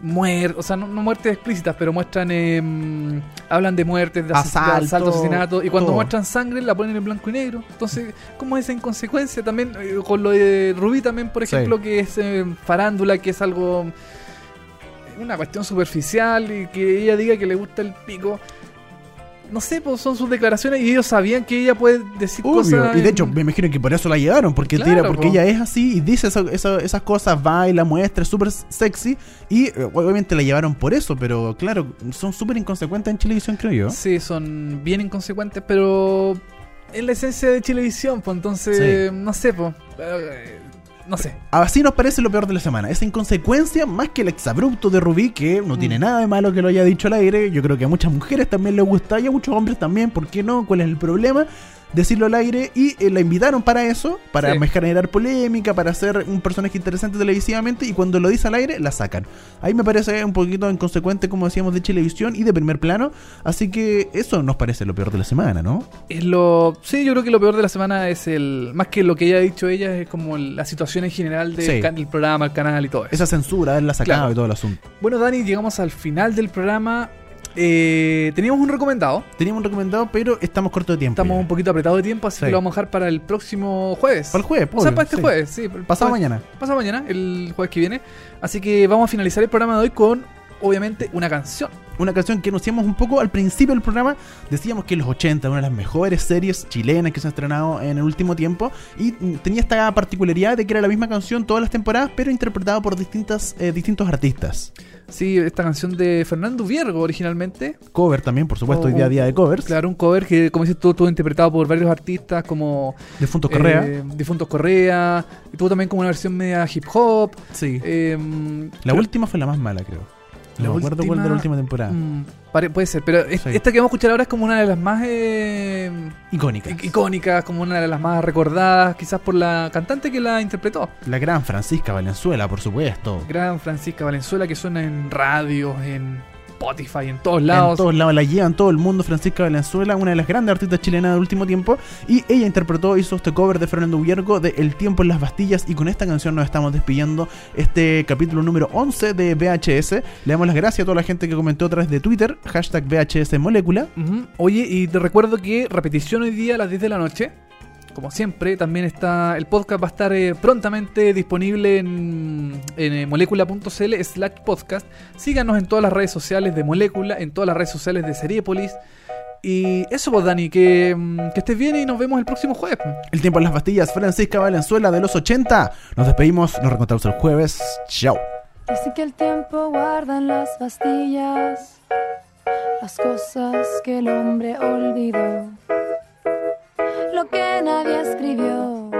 muertes, o sea, no, no muertes explícitas, pero muestran, em, hablan de muertes, de Asalto, asalto, asesinato, y cuando todo. muestran sangre la ponen en blanco y negro. Entonces, ¿cómo es esa inconsecuencia? También eh, con lo de Rubí también, por Sí. ejemplo, que es eh, farándula, que es algo una cuestión superficial y que ella diga que le gusta el pico. No sé, pues son sus declaraciones y ellos sabían que ella puede decir Obvio, cosas. y de hecho me imagino que por eso la llevaron, porque Claro, tira, porque po. ella es así y dice eso- eso- esas cosas, baila, muestra, es súper sexy y eh, obviamente la llevaron por eso, pero claro, son súper inconsecuentes en televisión, creo yo. Sí, son bien inconsecuentes, pero es la esencia de Chilevisión, pues entonces, no sé, pues. No sé. Así nos parece lo peor de la semana. Esa inconsecuencia, más que el exabrupto de Rubí, que no Mm. tiene nada de malo que lo haya dicho al aire. Yo creo que a muchas mujeres también les gusta y a muchos hombres también. ¿Por qué no? ¿Cuál es el problema? Decirlo al aire y eh, la invitaron para eso, para Sí. generar polémica, para ser un personaje interesante televisivamente y cuando lo dice al aire la sacan. Ahí me parece un poquito inconsecuente, como decíamos, de televisión y de primer plano. Así que eso nos parece lo peor de la semana, ¿no? Es lo. Sí, yo creo que lo peor de la semana es el. Más que lo que ella ha dicho ella, es como la situación en general del Sí. can- del programa, el canal y todo eso. Esa censura, haberla sacado Claro. y todo el asunto. Bueno, Dani, llegamos al final del programa. Eh, teníamos un recomendado. Teníamos un recomendado, pero estamos cortos de tiempo. Estamos ya. un poquito apretados de tiempo, así Sí. que lo vamos a dejar para el próximo jueves. Para el jueves, O sea, para este sí. jueves, sí. Pasado mañana. Pasado mañana, el jueves que viene. Así que vamos a finalizar el programa de hoy con, obviamente, una canción. Una canción que anunciamos un poco al principio del programa. Decíamos que los 80, una de las mejores series chilenas que se han estrenado en el último tiempo. Y mm, tenía esta particularidad de que era la misma canción todas las temporadas, pero interpretada por distintas, eh, distintos artistas. Sí, esta canción de Fernando Viergo originalmente. Cover también, por supuesto, hoy Oh, día a día de covers. Claro, un cover que, como dices tú, estuvo interpretado por varios artistas como Defuntos Correa. eh, Difuntos Correa. Y tuvo también como una versión media hip hop. sí. eh, la última fue la más mala, creo. No me acuerdo cuál de la última- temporada. mm, pare- puede ser, pero es- Sí. esta que vamos a escuchar ahora es como una de las más eh, Icónica. i- icónicas, como una de las más recordadas, quizás por la cantante que la interpretó. La gran Francisca Valenzuela, por supuesto. Gran Francisca Valenzuela, que suena en radio, en Spotify, en todos lados. En todos lados la llevan todo el mundo. Francisca Valenzuela, una de las grandes artistas chilenas del último tiempo. Y ella interpretó, hizo este cover de Fernando Viergo de El tiempo en las Bastillas. Y con esta canción nos estamos despidiendo este capítulo número 11 de VHS. Le damos las gracias a toda la gente que comentó a través de Twitter. Hashtag VHS Molécula. Oye, y te recuerdo que repetición hoy día a las 10 de la noche. Como siempre, también está el podcast va a estar eh, prontamente disponible en, en eh, molecula.cl slash podcast. Síganos en todas las redes sociales de Molécula, en todas las redes sociales de Seriepolis. Y eso pues Dani, que, mm, que estés bien y nos vemos el próximo jueves. El tiempo en las Bastillas. Francisca Valenzuela de los 80. Nos despedimos. Nos reencontramos el jueves. Chao. Dice que el tiempo guarda en las pastillas las cosas que el hombre olvidó, escribió,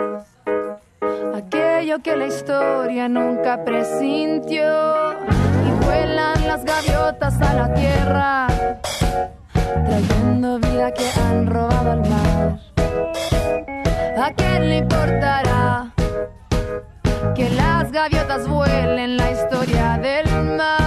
aquello que la historia nunca presintió. Y vuelan las gaviotas a la tierra, trayendo vida que han robado al mar. ¿A quién le importará? que las gaviotas vuelen la historia del mar.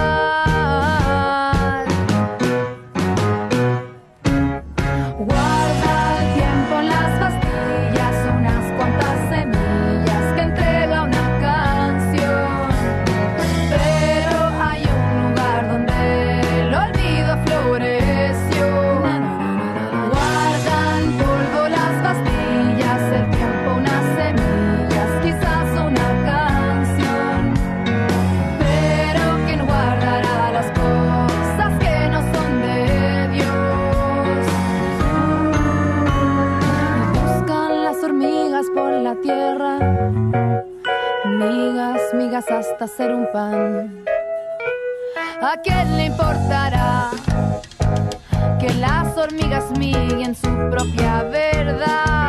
Hacer un pan. ¿A quién le importará que las hormigas miguen su propia verdad?